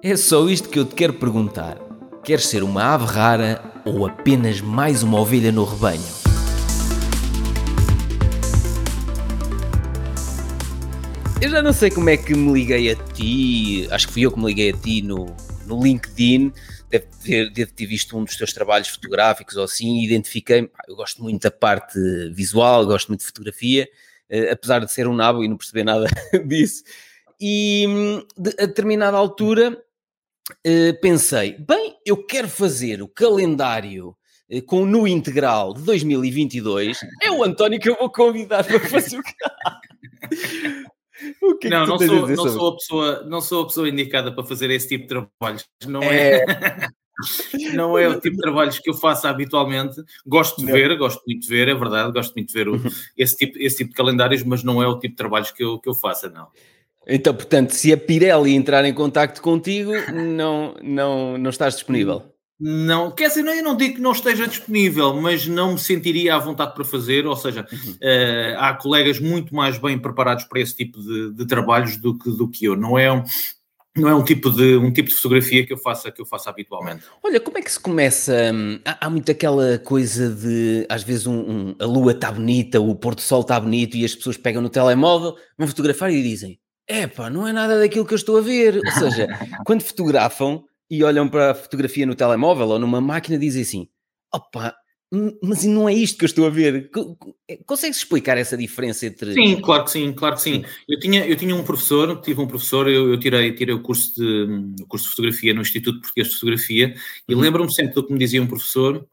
É só isto que eu te quero perguntar. Queres ser uma ave rara ou apenas mais uma ovelha no rebanho? Eu já não sei como é que me liguei a ti, acho que fui eu que me liguei a ti no, no LinkedIn, deve ter, ter visto um dos teus trabalhos fotográficos ou assim, e identifiquei, eu gosto muito da parte visual, gosto muito de fotografia, uh, apesar de ser um nabo e não perceber nada disso, e hum, de, a determinada altura pensei, bem, eu quero fazer o calendário uh, com o nu integral de 2022, é o António que eu vou convidar para fazer o O que é não, que não, sou, não, sou a pessoa, não sou a pessoa indicada para fazer esse tipo de trabalhos. Não é, é... não é o tipo de trabalhos que eu faço habitualmente. Gosto de não. ver, gosto muito de ver, é verdade, gosto muito de ver o, uhum. esse, tipo, esse tipo de calendários, mas não é o tipo de trabalhos que eu, que eu faço, não. Então, portanto, se a Pirelli entrar em contato contigo, não, não, não estás disponível? Não, quer dizer, eu não digo que não esteja disponível, mas não me sentiria à vontade para fazer, ou seja, uhum. uh, há colegas muito mais bem preparados para esse tipo de, de trabalhos do que, do que eu. Não é um, não é um tipo de um tipo de fotografia que eu faça que eu faço habitualmente. Olha, como é que se começa? Hum, há, há muito aquela coisa de às vezes um, um, a lua está bonita, o pôr do sol está bonito e as pessoas pegam no telemóvel, vão fotografar e dizem: "Epá, não é nada daquilo que eu estou a ver". Ou seja, quando fotografam e olham para a fotografia no telemóvel ou numa máquina dizem assim: opa, mas não é isto que eu estou a ver. Eh, consegues explicar essa diferença entre. Sim, claro que sim, claro que sim. Eu tinha, eu tinha um professor, tive um professor, eu, eu tirei, tirei o, curso de, o curso de fotografia no Instituto Português de Fotografia e uhum. lembro-me sempre do que me dizia um professor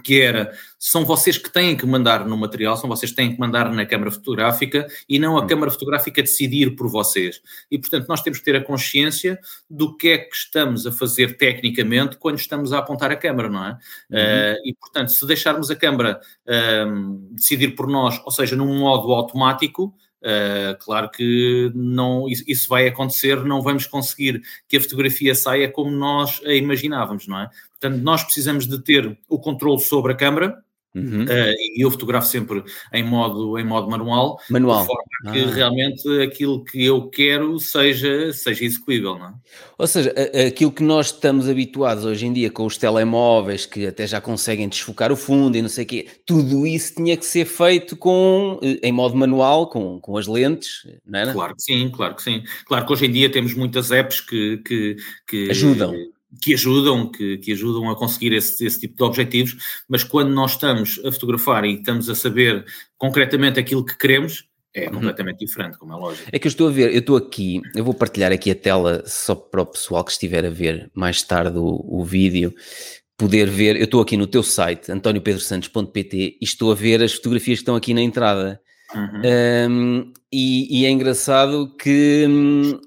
que era, são vocês que têm que mandar no material, são vocês que têm que mandar na câmara fotográfica e não a hum. câmara fotográfica decidir por vocês. E, portanto, nós temos que ter a consciência do que é que estamos a fazer tecnicamente quando estamos a apontar a câmara, não é? Uhum. Uh, e, portanto, se deixarmos a câmara uh, decidir por nós, ou seja, num modo automático, Uh, claro que não, isso vai acontecer, não vamos conseguir que a fotografia saia como nós a imaginávamos, não é? Portanto, nós precisamos de ter o controle sobre a câmara, Uhum. Uh, e eu fotografo sempre em modo, em modo manual, manual. de forma que ah. realmente aquilo que eu quero seja, seja execuível. Não é? Ou seja, aquilo que nós estamos habituados hoje em dia com os telemóveis que até já conseguem desfocar o fundo e não sei o quê, tudo isso tinha que ser feito com, eh, em modo manual, com, com as lentes, não era? Claro que sim, claro que sim. Claro que hoje em dia temos muitas apps que, que, que ajudam que ajudam, que, que ajudam a conseguir esse, esse tipo de objetivos, mas quando nós estamos a fotografar e estamos a saber concretamente aquilo que queremos, é uhum. completamente diferente, como é lógico. É que eu estou a ver, eu estou aqui, eu vou partilhar aqui a tela só para o pessoal que estiver a ver mais tarde o, o vídeo, poder ver, eu estou aqui no teu site, antoniopedrosantos.pt, e estou a ver as fotografias que estão aqui na entrada. Uhum. Um, e, e, é engraçado que hum,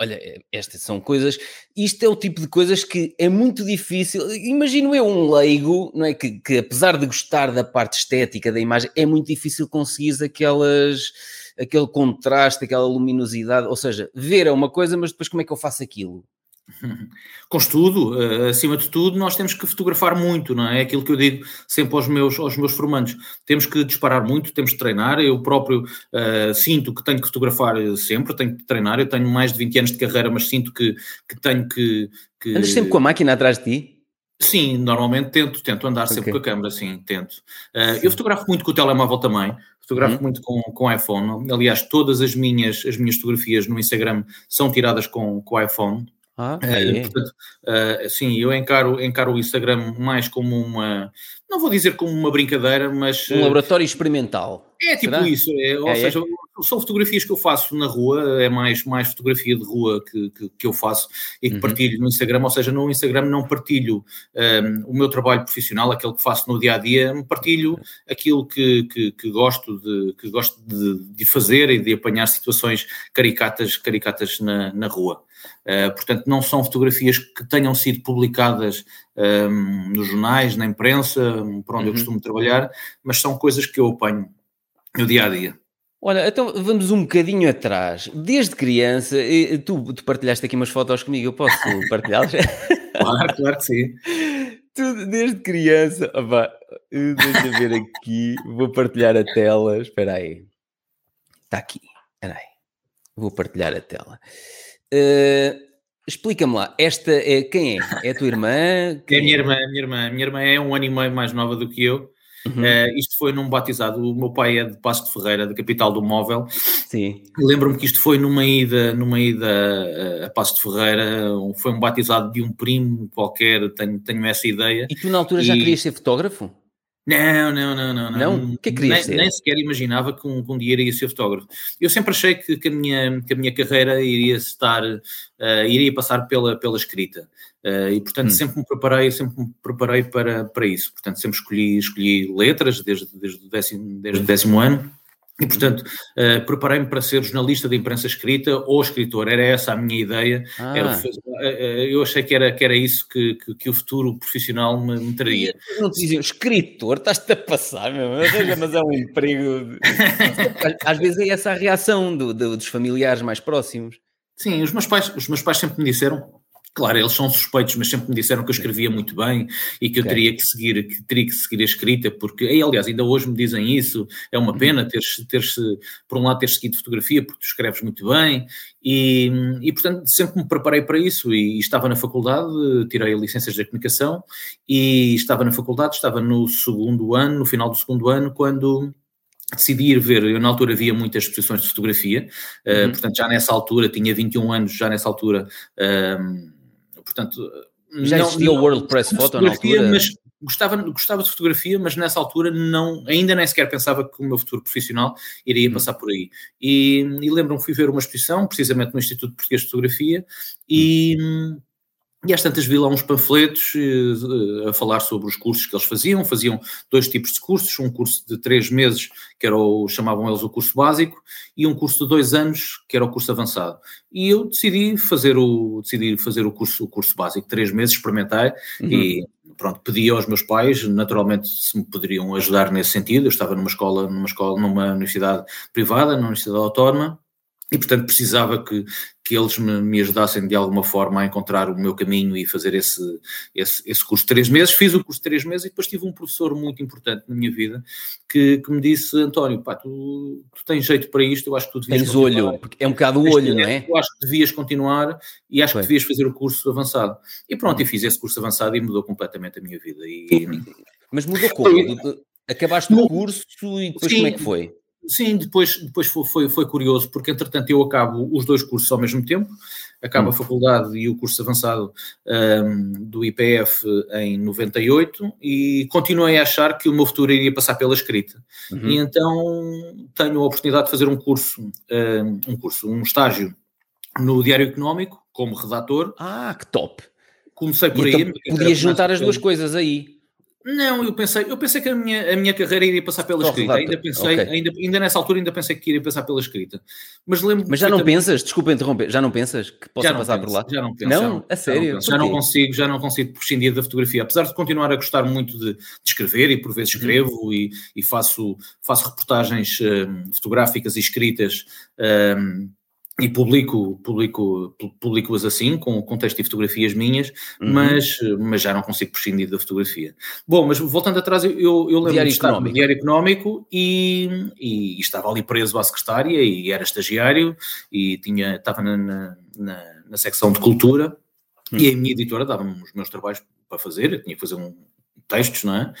Olha, eh, estas são coisas. Isto é o tipo de coisas que é muito difícil. Imagino eu um leigo, não é? Que, que apesar de gostar da parte estética da imagem, é muito difícil conseguir aquelas, aquele contraste, aquela luminosidade. Ou seja, ver é uma coisa, mas depois como é que eu faço aquilo? Com estudo, uh, acima de tudo, nós temos que fotografar muito, não é? É aquilo que eu digo sempre aos meus, aos meus formandos. Temos que disparar muito, temos que treinar. Eu próprio uh, sinto que tenho que fotografar sempre, tenho que treinar. Eu tenho mais de 20 anos de carreira, mas sinto que, que tenho que, que. Andas sempre com a máquina atrás de ti? Sim, normalmente tento, tento andar okay. sempre com a câmera, sim, tento. Uh, eu fotografo muito com o telemóvel também, fotografo uhum. muito com, com iPhone. Aliás, todas as minhas, as minhas fotografias no Instagram são tiradas com, com o iPhone. Ah, é, portanto, uh, sim, eu encaro, encaro o Instagram mais como uma, não vou dizer como uma brincadeira, mas... Um laboratório experimental. É tipo Será? isso, é, ou é, seja, é? São fotografias que eu faço na rua, é mais, mais fotografia de rua que, que, que eu faço e que uhum. partilho no Instagram, ou seja, no Instagram não partilho um, o meu trabalho profissional, aquele que faço no dia-a-dia, -dia, partilho aquilo que, que, que, gosto, de, que gosto de, de fazer e de apanhar situações caricatas, caricatas na, na rua. Uh, portanto, não são fotografias que tenham sido publicadas um, nos jornais, na imprensa, por onde uhum. eu costumo trabalhar, mas são coisas que eu apanho no dia a dia. Olha, então vamos um bocadinho atrás. Desde criança, tu, tu partilhaste aqui umas fotos comigo, eu posso partilhá-las? claro, claro que sim. Tu, desde criança, opa, deixa ver aqui, vou partilhar a tela, espera aí. Está aqui, espera aí. Vou partilhar a tela. Uh, Explica-me lá, esta é quem é? É a tua irmã? Quem é a minha irmã, minha irmã. Minha irmã é um ano e meio mais nova do que eu. Uhum. Uh, isto foi num batizado. O meu pai é de Passo de Ferreira, da capital do móvel. Sim. Lembro-me que isto foi numa ida, numa ida a Passo de Ferreira. Foi um batizado de um primo qualquer. Tenho, tenho essa ideia. E tu na altura e... já querias ser fotógrafo? Não, não, não, não. Não? O é que querias nem, ser? Nem sequer imaginava que um, que um dia iria ser fotógrafo. Eu sempre achei que, que, a, minha, que a minha carreira iria estar, uh, iria passar pela, pela escrita. Uh, e, portanto, hum. sempre me preparei, sempre me preparei para, para isso. Portanto, sempre escolhi, escolhi letras desde, desde, o décimo, desde o décimo ano. E, portanto, uh, preparei-me para ser jornalista de imprensa escrita ou escritor. Era essa a minha ideia. Ah. Era, uh, eu achei que era, que era isso que, que, que o futuro profissional me, me traria. Não te diziam, escritor, estás-te a passar, meu, mas é um emprego. Às vezes é essa a reação do, do, dos familiares mais próximos. Sim, os meus pais, os meus pais sempre me disseram Claro, eles são suspeitos, mas sempre me disseram que eu escrevia muito bem e que eu teria que seguir, que teria que seguir a escrita, porque, e, aliás, ainda hoje me dizem isso, é uma pena uhum. teres, teres por um lado, teres seguido fotografia, porque tu escreves muito bem, e, e portanto sempre me preparei para isso, e, e estava na faculdade, tirei licenças de comunicação, e estava na faculdade, estava no segundo ano, no final do segundo ano, quando decidi ir ver, eu na altura via muitas exposições de fotografia, uh, portanto já nessa altura, tinha 21 anos, já nessa altura... Uh, portanto... Já não, existia o World Press Photo na altura? Mas gostava, gostava de fotografia, mas nessa altura não, ainda nem sequer pensava que o meu futuro profissional iria hum. passar por aí. E, e lembro-me fui ver uma exposição, precisamente no Instituto Português de Fotografia, e... Hum e às tantas vi lá uns panfletos uh, a falar sobre os cursos que eles faziam. Faziam dois tipos de cursos: um curso de três meses, que era o, chamavam eles o curso básico, e um curso de dois anos, que era o curso avançado. E eu decidi fazer o, decidi fazer o, curso, o curso básico, três meses, experimentei uhum. e pronto, pedi aos meus pais, naturalmente, se me poderiam ajudar nesse sentido. Eu estava numa escola, numa escola, numa universidade privada, numa universidade autónoma, e portanto precisava que, que eles me, me, ajudassem de alguma forma a encontrar o meu caminho e fazer esse, esse, esse, curso de três meses. Fiz o curso de três meses e depois tive um professor muito importante na minha vida que, que me disse, António, pá, tu, tu, tens jeito para isto, eu acho que tu devias Tens olho, porque é um bocado o olho, não é? Eu acho que devias continuar e acho Foi. que devias fazer o curso avançado. E pronto, e fiz esse curso avançado e mudou completamente a minha vida. E... Mas mudou como? Acabaste o curso e depois Sim. como é que foi? Sim, depois, depois foi, foi, foi, curioso, porque entretanto eu acabo os dois cursos ao mesmo tempo, acabo hum. a faculdade e o curso avançado um, do IPF em 98 e continuei a achar que o meu futuro iria passar pela escrita. Uhum. E então tenho a oportunidade de fazer um curso, um, um curso, um estágio no Diário Económico, como redator. Ah, que top! Comecei por e aí. Então, podias juntar as duas coisas aí. Não, eu pensei, eu pensei que a minha, a minha carreira iria passar pela escrita. Ainda pensei, okay. ainda, ainda nessa altura ainda pensei que iria passar pela escrita. Mas lembro Mas já não pensas, desculpa interromper, já não pensas que possa passar penso, por lá? Já não penso. Não, já não, a sério. Já não, já não, consigo, já não consigo prescindir da fotografia. Apesar de continuar a gostar muito de, de escrever e por vezes uhum. escrevo uhum. e, e, faço, faço reportagens um, fotográficas e escritas. Um, e publico, publico, publico-as assim, com, com texto e fotografias minhas, uhum. mas, mas já não consigo prescindir da fotografia. Bom, mas voltando atrás, eu, eu lembro diário de estar económico. no Diário Económico e, e, estava ali preso à secretária e era estagiário e tinha, estava na, na, na, na secção de cultura uhum. e a minha editora dava-me os meus trabalhos para fazer, eu tinha que fazer um textos, não é?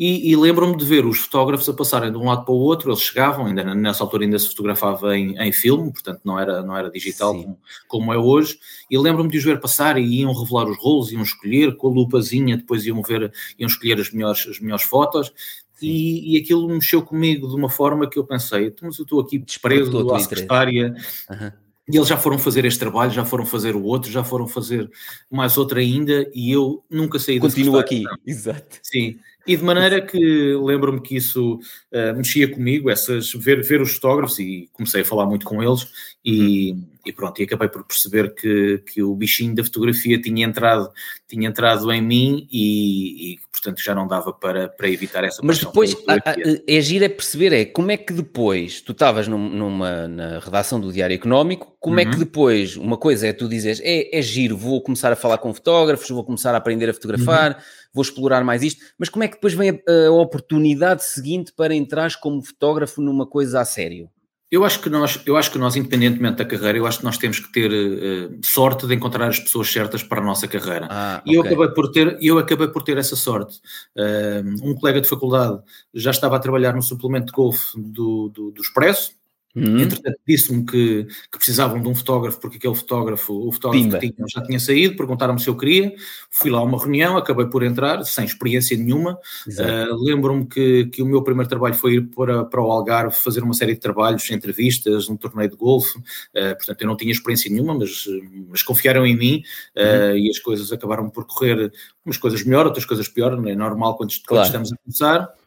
E, e lembro-me de ver os fotógrafos a passarem de um lado para o outro, eles chegavam, ainda nessa altura ainda se fotografava em, em filme, portanto não era, não era digital como, como, é hoje, e lembro-me de os ver passar e iam revelar os rolos, iam escolher com a lupazinha, depois iam ver, iam escolher as melhores, as melhores fotos, e, e, aquilo mexeu comigo de uma forma que eu pensei, então, mas eu estou aqui preso à secretária, uhum. E eles já foram fazer este trabalho, já foram fazer o outro, já foram fazer mais outro ainda, e eu nunca saí Continuo aqui, não. exato. Sim, e de maneira que lembro-me que isso uh, mexia comigo, essas, ver, ver os fotógrafos, e comecei a falar muito com eles, e, uhum. E pronto, e acabei por perceber que, que o bichinho da fotografia tinha entrado, tinha entrado em mim e, e portanto já não dava para, para evitar essa Mas depois, a, a, é giro é perceber, é como é que depois, tu estavas num, numa, na redação do Diário Económico, como uhum. é que uhum. depois, uma coisa é tu dizes, é, é giro, vou começar a falar com fotógrafos, vou começar a aprender a fotografar, uhum vou explorar mais isto, mas como é que depois vem a, a oportunidade seguinte para entrar como fotógrafo numa coisa a sério? Eu acho que nós, eu acho que nós, independentemente da carreira, eu acho que nós temos que ter uh, sorte de encontrar as pessoas certas para a nossa carreira. Ah, e okay. eu acabei por ter, eu acabei por ter essa sorte. Uh, um colega de faculdade já estava a trabalhar no suplemento de golfe do, do, do Expresso, Uhum. Entretanto, disse-me que, que, precisavam de um fotógrafo, porque aquele fotógrafo, o fotógrafo Pimba. que tinha, já tinha saído, perguntaram-me se eu queria. Fui lá a uma reunião, acabei por entrar, sem experiência nenhuma. Uh, Lembro-me que, que o meu primeiro trabalho foi ir para, para o Algarve fazer uma série de trabalhos, entrevistas, um torneio de golfe. Uh, portanto, eu não tinha experiência nenhuma, mas, mas confiaram em mim uh, e as coisas acabaram por correr, umas coisas melhor, outras coisas pior. É normal quando, claro. quando estamos a começar.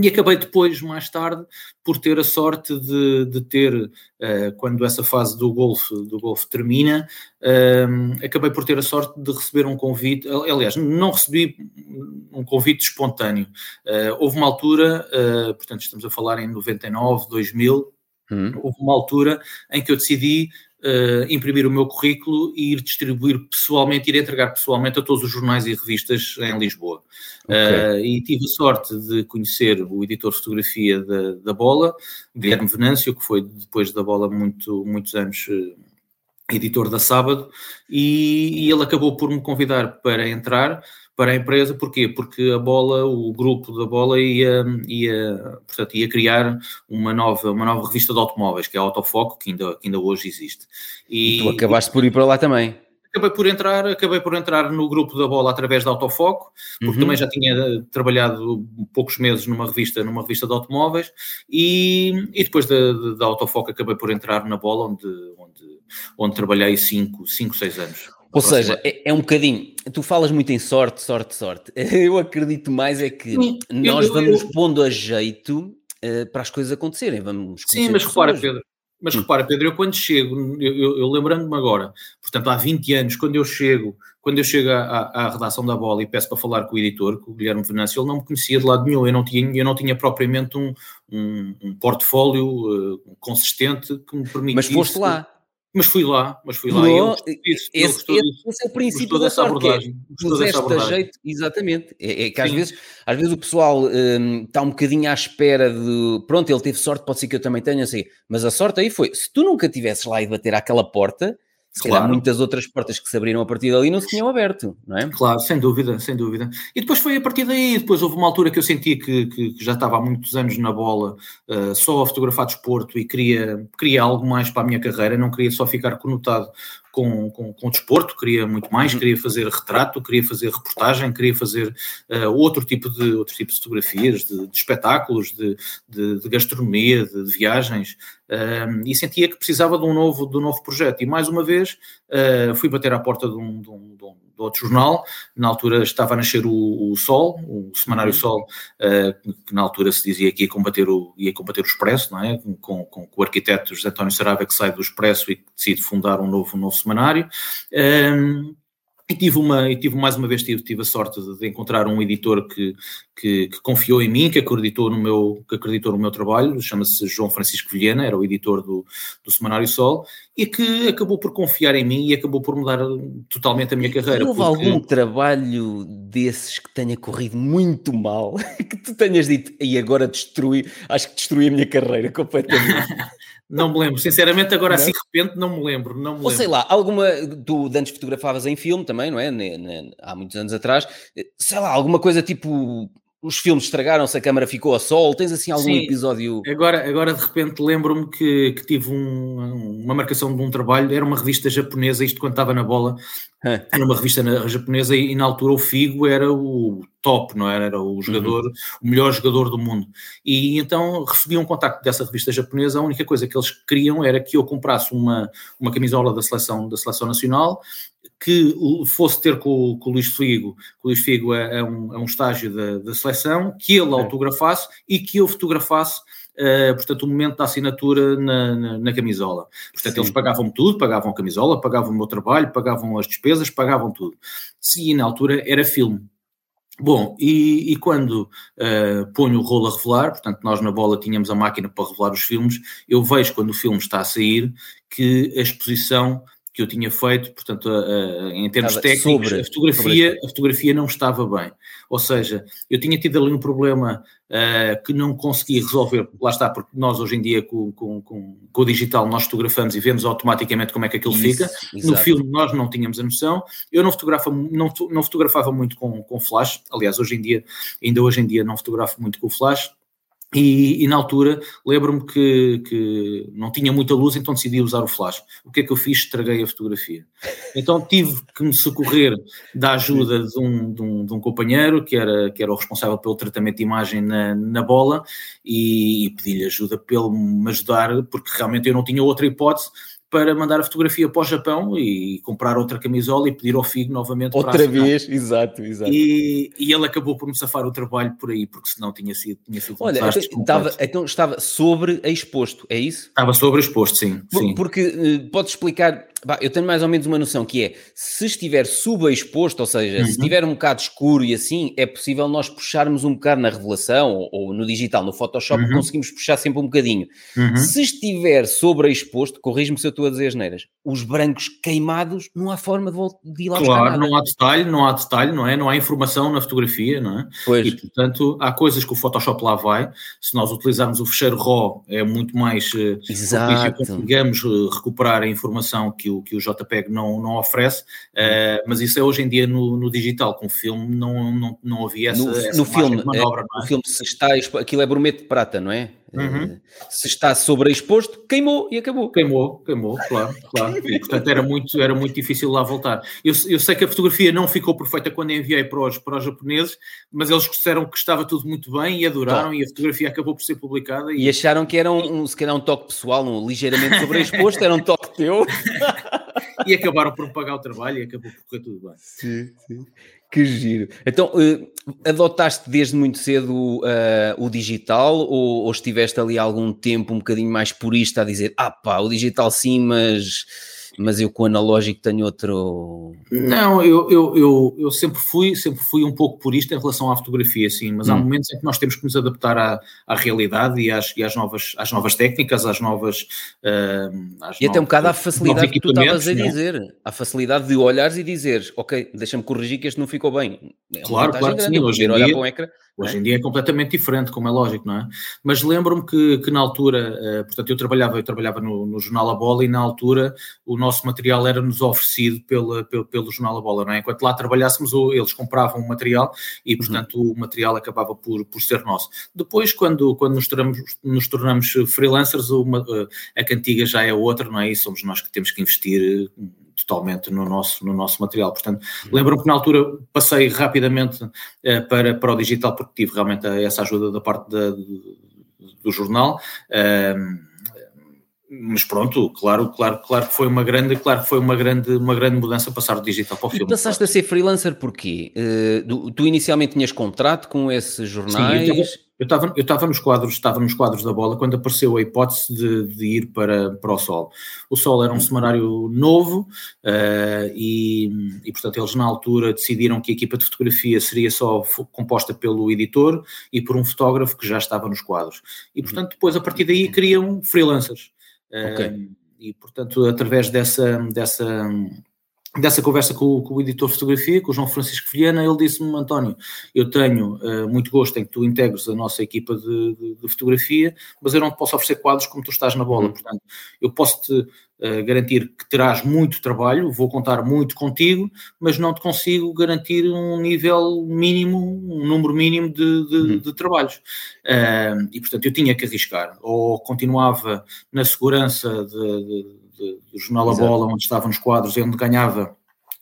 E acabei depois, mais tarde, por ter a sorte de, de ter, uh, quando essa fase do golfe, do golfe termina, uh, acabei por ter a sorte de receber um convite. Aliás, não recebi um convite espontâneo. Uh, houve uma altura, portanto, estamos a falar em 99, 2000, hum. houve uma altura em que eu decidi uh, imprimir o meu currículo e ir distribuir pessoalmente, ir entregar pessoalmente a todos os jornais e revistas em Lisboa. Okay. Uh, e tive a sorte de conhecer o editor de fotografia da, da Bola, Guilherme Venâncio, que foi depois da Bola muito, muitos anos uh, editor da Sábado, e, e ele acabou por me convidar para entrar para a empresa, porquê? Porque a bola, o grupo da bola ia, ia, portanto, ia criar uma nova, uma nova revista de automóveis, que é a Autofoco, que ainda, que ainda hoje existe. E, e tu acabaste por ir para lá também acabei por entrar, acabei por entrar no grupo da bola através da Autofoco, porque uhum. também já tinha trabalhado poucos meses numa revista, numa revista de automóveis, e, e depois da, da Autofoco acabei por entrar na bola, onde, onde, onde trabalhei 5, 6 anos. Ou seja, é, é, um bocadinho. Tu falas muito em sorte, sorte, sorte. Eu acredito mais é que Sim, nós vamos eu, pondo a jeito uh, para as coisas acontecerem. Vamos Sim, mas repara, Pedro. Mas hum. repara, Pedro, eu quando chego, eu, eu, eu lembrando-me agora, portanto, há 20 anos, quando eu chego, quando eu chego à, à, redação da bola e peço para falar com o editor, com o Guilherme Venâncio, ele não me conhecia de lado nenhum, eu não tinha, eu não tinha propriamente um, um, um portfólio uh, consistente que me permitisse... Mas foste lá. Mas fui lá, mas fui lá. No, esse, esse, esse, é o princípio da sorte, é jeito, exatamente. É, é que às vezes, às vezes o pessoal um, está um bocadinho à espera de, pronto, ele teve sorte, pode ser que eu também tenha, assim, mas a sorte aí foi, se tu nunca tivesses lá e bater àquela porta, se claro. calhar muitas outras portas que se abriram a partir dali não se tinham aberto, não é? Claro, sem dúvida, sem dúvida. E depois foi a partir daí, depois houve uma altura que eu senti que, que, que já estava há muitos anos na bola, uh, só a fotografar desporto e queria, queria algo mais para a minha carreira, não queria só ficar conotado com, com, com o desporto, queria muito mais, uhum. queria fazer retrato, queria fazer reportagem, queria fazer uh, outro, tipo de, outro tipo de fotografias, de, de espetáculos, de, de, de gastronomia, de, viagens, uh, e sentia que precisava de um novo, de um novo projeto. E mais uma vez uh, fui bater à porta de um, de um, de um do outro jornal. Na altura estava a nascer o, o Sol, o Semanário uhum. Sol, uh, que na altura se dizia que ia combater o, ia combater o Expresso, não é? Com, com, com o arquiteto José António Saraiva que sai do Expresso e decide fundar um novo, um novo semanário. Um, e tive, uma, e tive mais uma vez tive, tive a sorte de, de encontrar um editor que, que, que, confiou em mim, que acreditou no meu, que acreditou no meu trabalho, chama-se João Francisco Vilhena, era o editor do, do Semanário Sol, e que acabou por confiar em mim e acabou por mudar totalmente a minha carreira. Houve porque... algum trabalho desses que tenha corrido muito mal, que tu tenhas dito, e agora destruí, acho que destruí a minha carreira completamente. Não me lembro, sinceramente, agora não? assim de repente não me lembro. Não me Ou lembro. sei lá, alguma. Tu antes fotografavas em filme também, não é? Há muitos anos atrás. Sei lá, alguma coisa tipo. Os filmes estragaram-se, a câmara ficou a sol. Tens assim algum Sim, episódio. Agora, agora de repente lembro-me que, que tive um, uma marcação de um trabalho, era uma revista japonesa, isto quando estava na bola, era uma revista japonesa e, e na altura o Figo era o top, não era? Era o jogador, uhum. o melhor jogador do mundo. E então recebi um contacto dessa revista japonesa, a única coisa que eles queriam era que eu comprasse uma, uma camisola da seleção, da seleção nacional que fosse ter com, com o Luís Figo, o Luís Figo é, é, um, é um estágio da, da seleção, que ele autografasse e que eu fotografasse Uh, portanto, o momento da assinatura na, na, na camisola. Portanto, Sim. eles pagavam tudo, pagavam a camisola, pagavam o meu trabalho, pagavam as despesas, pagavam tudo. Sim, na altura era filme. Bom, e, e quando uh, ponho o rolo a revelar, portanto, nós na bola tínhamos a máquina para revelar os filmes, eu vejo quando o filme está a sair que a exposição que eu tinha feito, portanto, em termos técnicos, sobre, a, fotografia, a fotografia não estava bem. Ou seja, eu tinha tido ali um problema uh, que não consegui resolver, lá está, porque nós hoje em dia com, com, com, com o digital nós fotografamos e vemos automaticamente como é que aquilo Isso, fica. Exato. No filme nós não tínhamos a noção. Eu não fotografava, não, não fotografava muito com, com flash, aliás, hoje em dia, ainda hoje em dia não fotografo muito com flash, e, e, na altura lembro-me que, que, não tinha muita luz, então decidi usar o flash. O que é que eu fiz? Estraguei a fotografia. Então tive que me socorrer da ajuda de um, de um, de um companheiro que era, que era o responsável pelo tratamento de imagem na, na bola e, e pedi-lhe ajuda para ele me ajudar, porque realmente eu não tinha outra hipótese para mandar a fotografia para o Japão e comprar outra camisola e pedir ao Figo novamente outra vez, exato, exato. E, e ele acabou por me safar o trabalho por aí, porque senão tinha sido, tinha sido Olha, um então, estava, então estava sobre exposto, é isso? Estava sobre exposto, sim. Por, sim. Porque uh, pode explicar Bah, eu tenho mais ou menos uma noção que é, se estiver subexposto, ou seja, uhum. se estiver um bocado escuro e assim, é possível nós puxarmos um bocado na revelação ou, ou no digital, no Photoshop, uhum. conseguimos puxar sempre um bocadinho. Uhum. Se estiver sobreexposto, corrijo-me se eu estou a dizer as neiras, os brancos queimados, não há forma de, de ir lá Claro, não há detalhe, não há detalhe, não é? Não há informação na fotografia, não é? Pois. E, portanto, há coisas que o Photoshop lá vai, se nós utilizarmos o fecheiro RAW, é muito mais uh, Exato. conseguimos uh, recuperar a informação que o, que o JPEG não, não oferece, uh, mas isso é hoje em dia no, no digital, com o filme não, não, não havia essa, no, essa no filme, manobra, é, é? O filme se está, aquilo é bromete de prata, não é? Uhum. Eh, se está sobreexposto, queimou e acabou. Queimou, queimou, claro, claro. E, portanto, era muito, era muito difícil lá voltar. Eu, eu sei que a fotografia não ficou perfeita quando enviei para os, para os japoneses, mas eles disseram que estava tudo muito bem e adoraram, Top. e a fotografia acabou por ser publicada. E, e acharam que era um, um, se calhar um toque pessoal, um ligeiramente sobreexposto, era um toque teu. e acabaram por pagar o trabalho e acabou por correr tudo bem. Sim, sim. Que giro. Então, uh, adotaste desde muito cedo uh, o digital ou, ou, estiveste ali algum tempo um bocadinho mais purista a dizer, ah pá, o digital sim, mas mas eu com o analógico tenho outro. Não, eu, eu, eu, eu, sempre fui, sempre fui um pouco purista em relação à fotografia, sim, mas hum. há momentos em que nós temos que nos adaptar à, à realidade e, às, e às, novas, às novas técnicas, às novas. Uh, às e até um bocado à facilidade que tu estavas a é? dizer, à facilidade de olhares e dizeres, ok, deixa-me corrigir que este não ficou bem. É claro, claro, grande, sim, hoje em olhar dia, para um ecrã. Hoje em dia é completamente diferente, como é lógico, não é? Mas lembro-me que, que na altura, uh, portanto, eu trabalhava, eu trabalhava no, no, Jornal A Bola e na altura o nosso material era-nos oferecido pela, pelo, pelo Jornal A Bola, não é? Enquanto lá trabalhássemos, eles compravam o material e, uhum. portanto, uhum. o material acabava por, por ser nosso. Depois, quando, quando nos, tornamos, nos tornamos freelancers, uma, uh, a cantiga já é outra, não é? E somos nós que temos que investir totalmente no nosso, no nosso material. Portanto, lembro-me que na altura passei rapidamente uh, para, para o digital porque tive realmente essa ajuda da parte da, do, do jornal. Uh, mas pronto, claro, claro, claro que foi uma grande, claro que foi uma grande, uma grande mudança passar do digital para o filme. E passaste claro. a ser freelancer porquê? Uh, tu inicialmente tinhas contrato com esses jornais? Sim, eu estava, eu estava nos quadros, estava nos quadros da bola quando apareceu a hipótese de, de ir para, para o Sol. O Sol era um semanário novo uh, e, e, portanto, eles na altura decidiram que a equipa de fotografia seria só composta pelo editor e por um fotógrafo que já estava nos quadros. E, portanto, depois, a partir daí, criam freelancers. Okay. E, portanto, através dessa, dessa dessa conversa com, com, o editor de fotografia, com o João Francisco Vilhena, ele disse-me, António, eu tenho uh, muito gosto em que tu integres a nossa equipa de, de, de, fotografia, mas eu não te posso oferecer quadros como tu estás na bola, uhum. portanto, eu posso-te uh, garantir que terás muito trabalho, vou contar muito contigo, mas não te consigo garantir um nível mínimo, um número mínimo de, de, uhum. trabalhos. Uh, e, portanto, eu tinha que arriscar, ou continuava na segurança de de, do Jornal A Bola, onde estava nos quadros e onde ganhava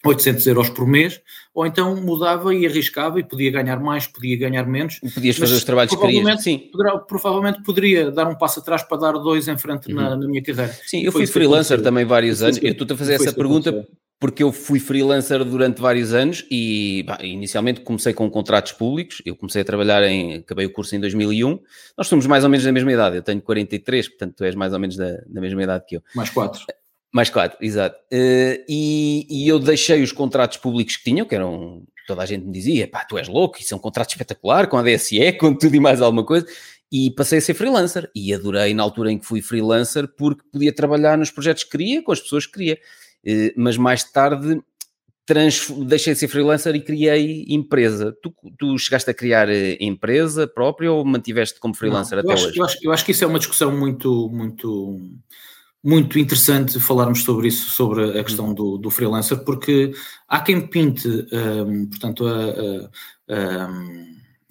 800 euros por mês, ou então mudava e arriscava e podia ganhar mais, podia ganhar menos. E podias fazer os trabalhos que querias. Sim. Poderá, provavelmente poderia dar um passo atrás para dar dois em frente uhum. na, na, minha carreira. Sim, eu fui freelancer também vários anos. Eu estou a fazer essa pergunta porque eu fui freelancer durante vários anos e bah, inicialmente comecei com contratos públicos. Eu comecei a trabalhar em. Acabei o curso em 2001. Nós somos mais ou menos da mesma idade. Eu tenho 43, portanto tu és mais ou menos da, da mesma idade que eu. Mais quatro. Mais quatro, exato. Uh, e, e, eu deixei os contratos públicos que tinham, que eram, toda a gente me dizia, pá, tu és louco, isso é um contrato espetacular, com a DSE, com tudo e mais alguma coisa, e passei a ser freelancer, e adorei na altura em que fui freelancer, porque podia trabalhar nos projetos que queria, com as pessoas que queria. Uh, mas mais tarde deixei de ser freelancer e criei empresa. Tu, tu chegaste a criar empresa própria ou mantiveste como freelancer Não, até acho, hoje? Eu acho, eu acho que isso é uma discussão muito, muito, muito interessante falarmos sobre isso, sobre a questão uhum. do, do freelancer, porque há quem pinte, um, portanto, a, a, a,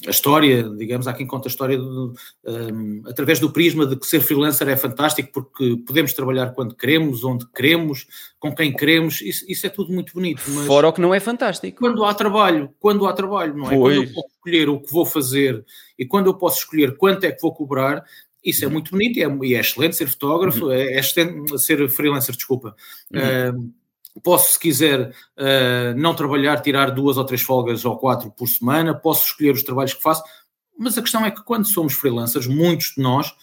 história, digamos, há quem conta a história de, um, através do prisma de que ser freelancer é fantástico porque podemos trabalhar quando queremos, onde queremos, com quem queremos, isso, isso é tudo muito bonito. Mas Fora o que não é fantástico. Quando há trabalho, quando há trabalho, não é? Pois. Quando eu posso escolher o que vou fazer e quando eu posso escolher quanto é que vou cobrar, isso é uhum. muito bonito e é, e é excelente ser fotógrafo, uhum. é, é, excelente ser freelancer, desculpa. Uhum. Uh, posso, se quiser, uh, não trabalhar, tirar duas ou três folgas ou quatro por semana, posso escolher os trabalhos que faço, mas a questão é que quando somos freelancers, muitos de nós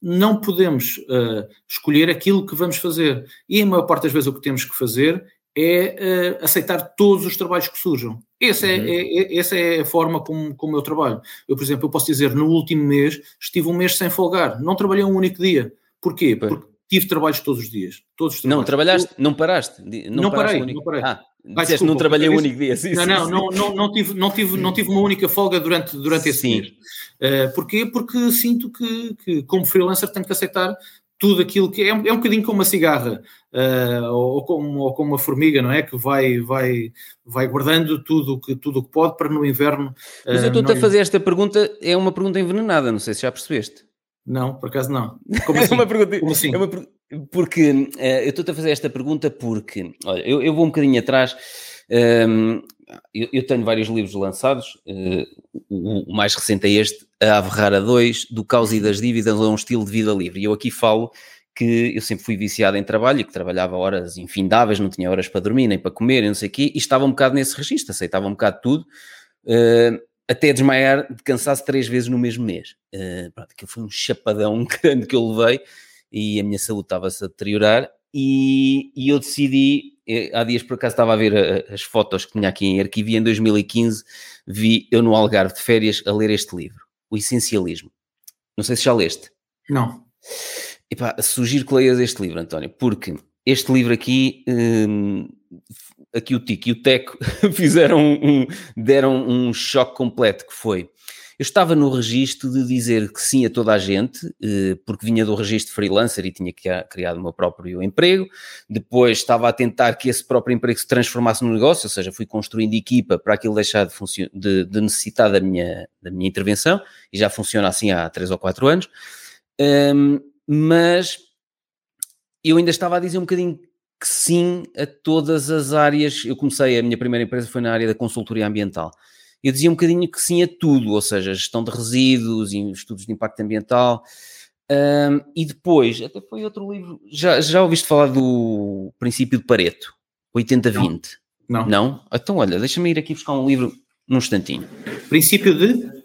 não podemos uh, escolher aquilo que vamos fazer. E a maior parte das vezes o que temos que fazer é uh, aceitar todos os trabalhos que surjam. Essa é, uhum. é, é, essa é a forma como, como eu trabalho. Eu, por exemplo, eu posso dizer, no último mês estive um mês sem folgar, não trabalhei um único dia. Porquê? Porque tive trabalhos todos os dias. Todos os não, trabalhaste, não paraste? Não, não paraste parei, não parei. Ah, ah, disseste, não trabalhei um único dia. Sim, não, sim, não, sim. não, não, não, tive, não, tive, não tive uma única folga durante, durante esse mês. Uh, porquê? Porque sinto que, que, como freelancer, tenho que aceitar tudo aquilo que é, é um bocadinho como uma cigarra uh, ou, como, ou como uma formiga, não é? Que vai, vai, vai guardando tudo que, tudo que pode para no inverno. Uh, Mas eu estou-te a fazer esta pergunta, é uma pergunta envenenada, não sei se já percebeste. Não, por acaso não. Como assim? é uma pergunta, como assim? É uma, porque uh, eu estou-te a fazer esta pergunta porque, olha, eu, eu vou um bocadinho atrás. Um, eu, eu, tenho vários livros lançados, uh, o, o, mais recente é este, A Ave Rara 2, do Caos e das Dívidas a um estilo de vida livre. E eu aqui falo que eu sempre fui viciado em trabalho, que trabalhava horas infindáveis, não tinha horas para dormir, nem para comer, não sei o quê, e estava um bocado nesse registro, aceitava um bocado tudo, uh, até desmaiar de cansaço três vezes no mesmo mês. Uh, pronto, aquilo foi um chapadão grande que eu levei, e a minha saúde estava-se a deteriorar, e, e eu decidi há dias por acaso estava a ver eh, as fotos que tinha aqui em arquivo e em 2015 vi eu no Algarve de férias a ler este livro, O Essencialismo. Não sei se já leste. Não. Epá, sugiro que leias este livro, António, porque este livro aqui, hum, aqui o Tico e o Teco fizeram um, deram um choque completo que foi eu estava no registro de dizer que sim a toda a gente, eh, porque vinha do registro freelancer e tinha criado o meu próprio emprego. Depois estava a tentar que esse próprio emprego se transformasse no negócio, ou seja, fui construindo equipa para aquilo deixar de, de, de necessitar da minha, da minha intervenção, e já funciona assim há três ou quatro anos. Um, mas eu ainda estava a dizer um bocadinho que sim a todas as áreas. Eu comecei, a minha primeira empresa foi na área da consultoria ambiental eu dizia um bocadinho que sim a tudo, ou seja, gestão de resíduos, estudos de impacto ambiental. Um, e depois, até foi outro livro, já, já ouviste falar do princípio de Pareto, 80-20? Não. não. Não? Então, olha, deixa-me ir aqui buscar um livro num instantinho. Princípio de?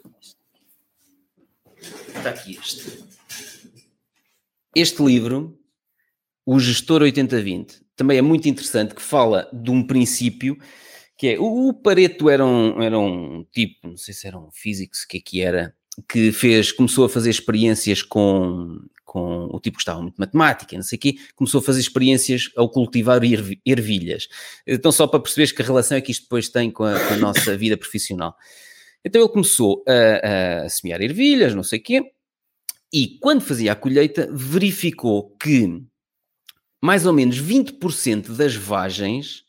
Está aqui este. Este livro, O Gestor 80-20, também é muito interessante, que fala de um princípio que é, o, Pareto era um, era um tipo, não sei se era um físico, o que é que era, que fez, começou a fazer experiências com, com o tipo que estava muito matemática, não sei o quê, começou a fazer experiências ao cultivar ervilhas. Então, só para perceberes que a relação é que isto depois tem com a, com a nossa vida profissional. Então, ele começou a, a semear ervilhas, não sei o quê, e quando fazia a colheita, verificou que mais ou menos 20% das vagens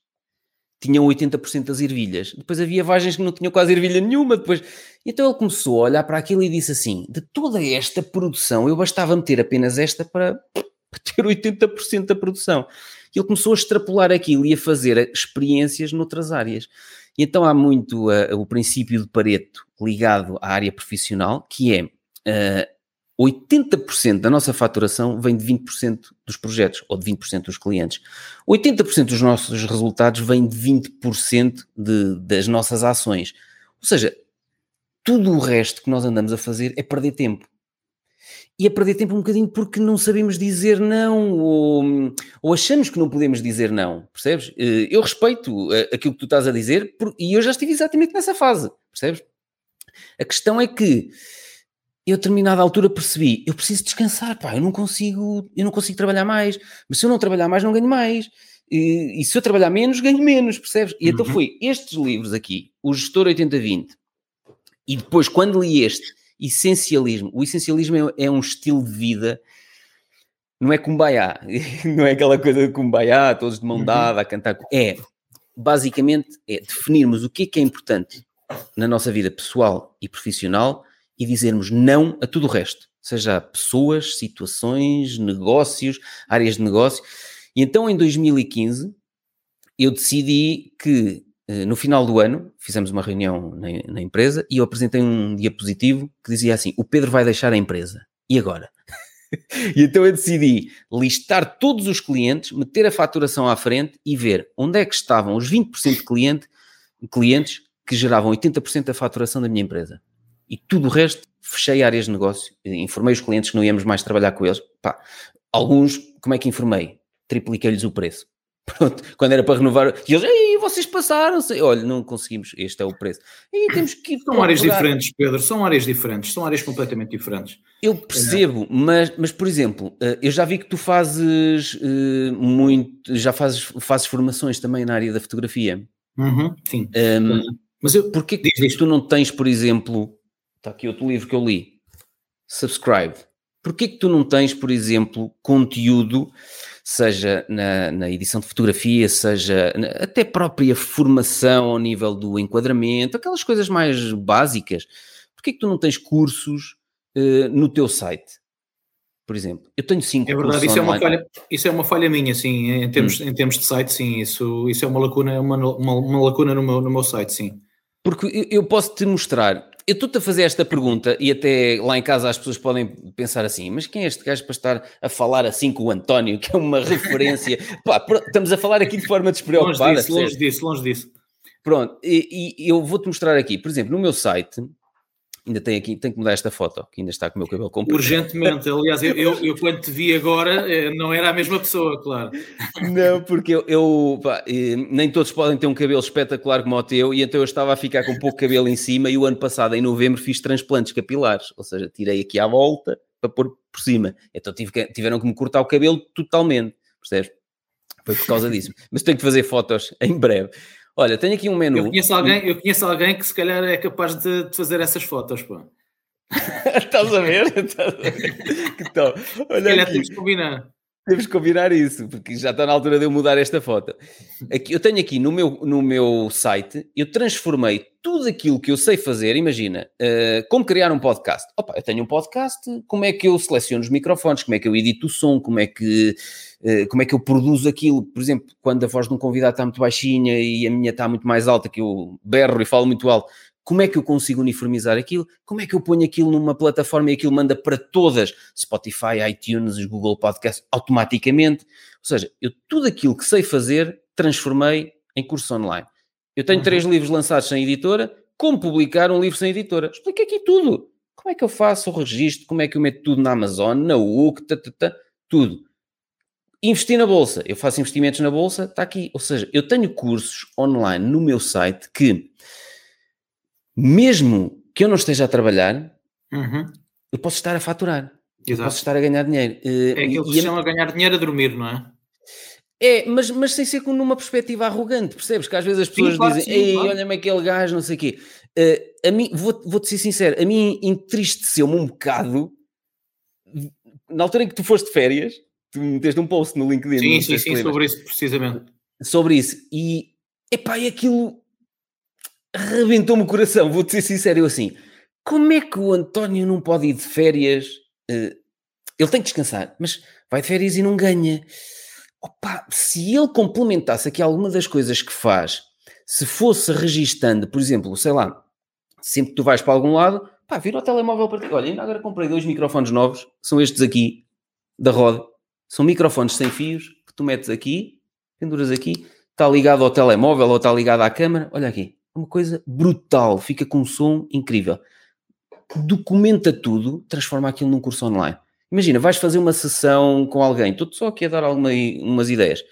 tinham 80% das ervilhas. Depois havia vagens que não tinham quase ervilha nenhuma. Depois... Então ele começou a olhar para aquilo e disse assim: de toda esta produção, eu bastava meter apenas esta para, para ter 80% da produção. E ele começou a extrapolar aquilo e a fazer experiências noutras áreas. E então há muito uh, o princípio de Pareto ligado à área profissional, que é uh, 80% da nossa faturação vem de 20% dos projetos ou de 20% dos clientes. 80% dos nossos resultados vem de 20% de, das nossas ações. Ou seja, tudo o resto que nós andamos a fazer é perder tempo. E é perder tempo um bocadinho porque não sabemos dizer não ou, ou achamos que não podemos dizer não, percebes? Eh, eu respeito eh, aquilo que tu estás a dizer e eu já estive exatamente nessa fase, percebes? A questão é que eu a determinada altura percebi, eu preciso descansar, pá, eu não consigo, eu não consigo trabalhar mais, mas se eu não trabalhar mais não ganho mais. e, e, se eu trabalhar menos, ganho menos, percebes? E então uhum. então foi estes livros aqui, o Gestor 8020, e depois quando li este, Essencialismo, o essencialismo é, é um estilo de vida, não é kumbaya, não é aquela coisa de kumbaya, todos de mão uhum. dada a cantar, é, basicamente, é definirmos o que é que é importante na nossa vida pessoal e profissional e dizermos não a tudo o resto, seja pessoas, situações, negócios, áreas de negócio. E então em 2015 eu decidi que eh, no final do ano fizemos uma reunião na, na, empresa e eu apresentei um diapositivo que dizia assim: o Pedro vai deixar a empresa. E agora? e então eu decidi listar todos os clientes, meter a faturação à frente e ver onde é que estavam os 20% de cliente, clientes que geravam 80% da faturação da minha empresa. E tudo o resto, fechei áreas de negócio, informei os clientes que não íamos mais trabalhar com eles. Pá, alguns, como é que informei? Tripliquei-lhes o preço. Pronto, quando era para renovar, e eles, ei, vocês passaram-se, olha, não conseguimos, este é o preço. E temos que São áreas diferentes, Pedro, são áreas diferentes, são áreas completamente diferentes. Eu percebo, é. mas, mas por exemplo, eh, eu já vi que tu fazes uh, muito, já fazes, fazes formações também na área da fotografia. Uhum, sim. Um, mas eu, porquê que tu não tens, por exemplo, está aqui outro livro que eu li, Subscribe. Porquê que tu não tens, por exemplo, conteúdo, seja na, na edição de fotografia, seja na, até própria formação ao nível do enquadramento, aquelas coisas mais básicas? Porquê que tu não tens cursos uh, no teu site? Por exemplo, eu tenho cinco É verdade, isso é, uma falha, isso é uma falha minha, sim, em termos, hum. em termos de site, sim, isso, isso é uma lacuna, uma, uma, uma lacuna no meu, no meu site, sim. Porque eu posso te mostrar, eu estou-te a fazer esta pergunta e até lá em casa as pessoas podem pensar assim, mas quem é este gajo para estar a falar assim com o António, que é uma referência? Pá, estamos a falar aqui de forma despreocupada. Longe disso, longe disso, longe disso. Pronto, e, e eu vou-te mostrar aqui, por exemplo, no meu site, Ainda tem aqui, tem que mudar esta foto, que ainda está com o meu cabelo comprido. Urgentemente, aliás, eu, eu, eu, quando te vi agora eh, não era a mesma pessoa, claro. Não, porque eu, eu pá, nem todos podem ter um cabelo espetacular como o teu, e então eu estava a ficar com pouco cabelo em cima, e o ano passado, em novembro, fiz transplantes capilares, ou seja, tirei aqui à volta para pôr por cima. Então tive que, tiveram que me cortar o cabelo totalmente, percebes? Foi por causa disso. Mas tenho que fazer fotos em breve. Olha, tenho aqui um menu. Eu conheço alguém, eu conheço alguém que se calhar é capaz de, de fazer essas fotos, pô. Estás a ver? Estás a ver? Que tal? Olha se calhar temos que combinar. Temos que combinar isso, porque já está na altura de eu mudar esta foto. Aqui, eu tenho aqui no meu, no meu site, eu transformei tudo aquilo que eu sei fazer. Imagina, uh, como criar um podcast. Opa, eu tenho um podcast, como é que eu seleciono os microfones, como é que eu edito o som, como é que, como é que eu produzo aquilo. Por exemplo, quando a voz de um convidado está muito baixinha e a minha está muito mais alta, que eu berro e falo muito alto, como é que eu consigo uniformizar aquilo? Como é que eu ponho aquilo numa plataforma e aquilo manda para todas, Spotify, iTunes, Google Podcast, automaticamente? Ou seja, eu tudo aquilo que sei fazer, transformei em curso online. Eu tenho uhum. três livros lançados sem editora, como publicar um livro sem editora? Expliquei aqui tudo. Como é que eu faço o registro? Como é que eu meto tudo na Amazon, na UC, tudo. Investir na bolsa. Eu faço investimentos na bolsa, está aqui. Ou seja, eu tenho cursos online no meu site que mesmo que eu não esteja a trabalhar, uhum. eu posso estar a faturar. Eu posso estar a ganhar dinheiro. Eh, é aquilo que se chama a ganhar dinheiro a dormir, não é? É, mas, mas sem ser com numa perspectiva arrogante, percebes? Que às vezes as pessoas sim, claro, dizem, ei, claro. olha-me aquele gajo, não sei o quê. Uh, a mim, vou-te vou ser sincero, a mim entristeceu-me um bocado na altura em que tu foste de férias, tu meteste um post no LinkedIn. Sim, sim, sim, sobre isso, precisamente. Sobre isso. E, epá, e aquilo rebentou-me o coração, vou-te ser sincero, eu assim, como é que o António não pode ir de férias? Uh, ele tem que descansar, mas vai de férias e não ganha. Opa, se ele complementasse aqui alguma das coisas que faz, se fosse registando, por exemplo, sei lá, sempre que tu vais para algum lado, pá, vira o telemóvel para ti. Olha, ainda agora comprei dois microfones novos, são estes aqui, da Rode. São microfones sem fios, que tu metes aqui, penduras aqui, está ligado ao telemóvel ou está ligado à câmera. Olha aqui, uma coisa brutal, fica com um som incrível. Documenta tudo, transforma aquilo num curso online. Imagina, vais fazer uma sessão com alguém, estou só aqui a dar algumas ideias.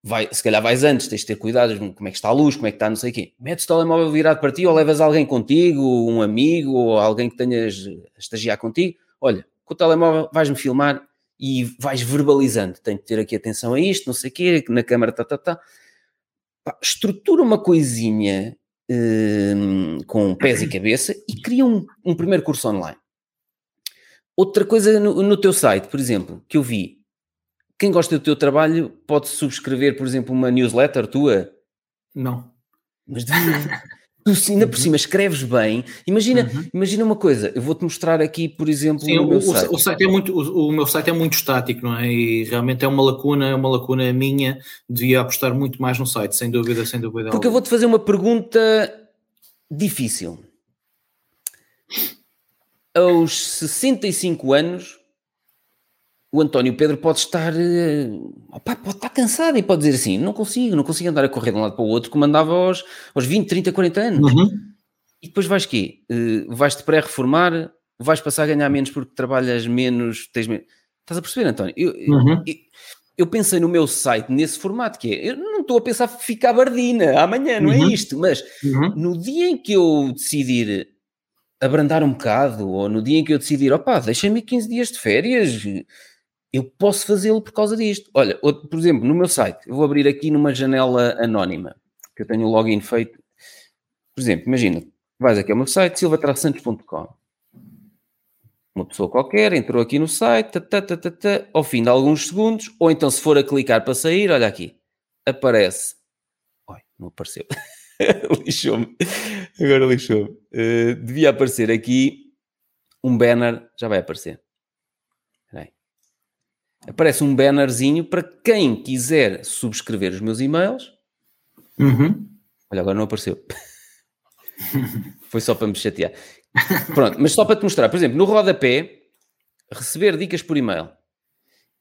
Vai, se calhar vais antes, tens de ter cuidado, como é que está a luz, como é que está, não sei o quê. Metes o telemóvel virado para ti ou levas alguém contigo, um amigo ou alguém que tenhas a estagiar contigo. Olha, com o telemóvel vais-me filmar e vais verbalizando. Tenho que ter aqui atenção a isto, não sei o quê, na câmara, tá, tá, tá. Pá, estrutura uma coisinha hum, com pés e cabeça e cria um, um primeiro curso online. Outra coisa no, no, teu site, por exemplo, que eu vi, quem gosta do teu trabalho pode subscrever, por exemplo, uma newsletter tua? Não. Mas tu ainda por uhum. cima escreves bem. Imagina, uhum. imagina uma coisa, eu vou-te mostrar aqui, por exemplo, Sim, o, site. O, site é muito, o, o, meu site é muito estático, não é? E realmente é uma lacuna, é uma lacuna minha, devia apostar muito mais no site, sem dúvida, sem dúvida. Porque eu vou-te fazer uma pergunta difícil. Aos 65 anos, o António Pedro pode estar eh, opa, pode estar cansado e pode dizer assim: não consigo, não consigo andar a correr de um lado para o outro como andava aos, aos 20, 30, 40 anos. Uhum. E depois vais quê? Uh, vais-te pré-reformar, vais passar a ganhar menos porque trabalhas menos, tens menos. Estás a perceber, António? Eu, uhum. eu, eu, pensei no meu site nesse formato que é, eu não estou a pensar ficar bardina amanhã, não é uhum. é isto, mas uhum. no dia em que eu decidir abrandar um bocado, ou no dia em que eu decidir, opá, deixa-me 15 dias de férias, eu posso fazê-lo por causa disto. Olha, outro, por exemplo, no meu site, eu vou abrir aqui numa janela anónima, que eu tenho o login feito. Por exemplo, imagina, vais aqui ao meu site, silvatrasantos.com. Uma pessoa qualquer entrou aqui no site, ao fim de alguns segundos, ou então se for a clicar para sair, olha aqui, aparece. Oi, não apareceu. lixou-me. Agora lixou-me. Uh, devia aparecer aqui um banner, já vai aparecer aparece um bannerzinho para quem quiser subscrever os meus e-mails. Uhum. Olha, agora não apareceu. Foi só para me chatear. Pronto, mas só para te mostrar, por exemplo, no rodapé, receber dicas por e-mail.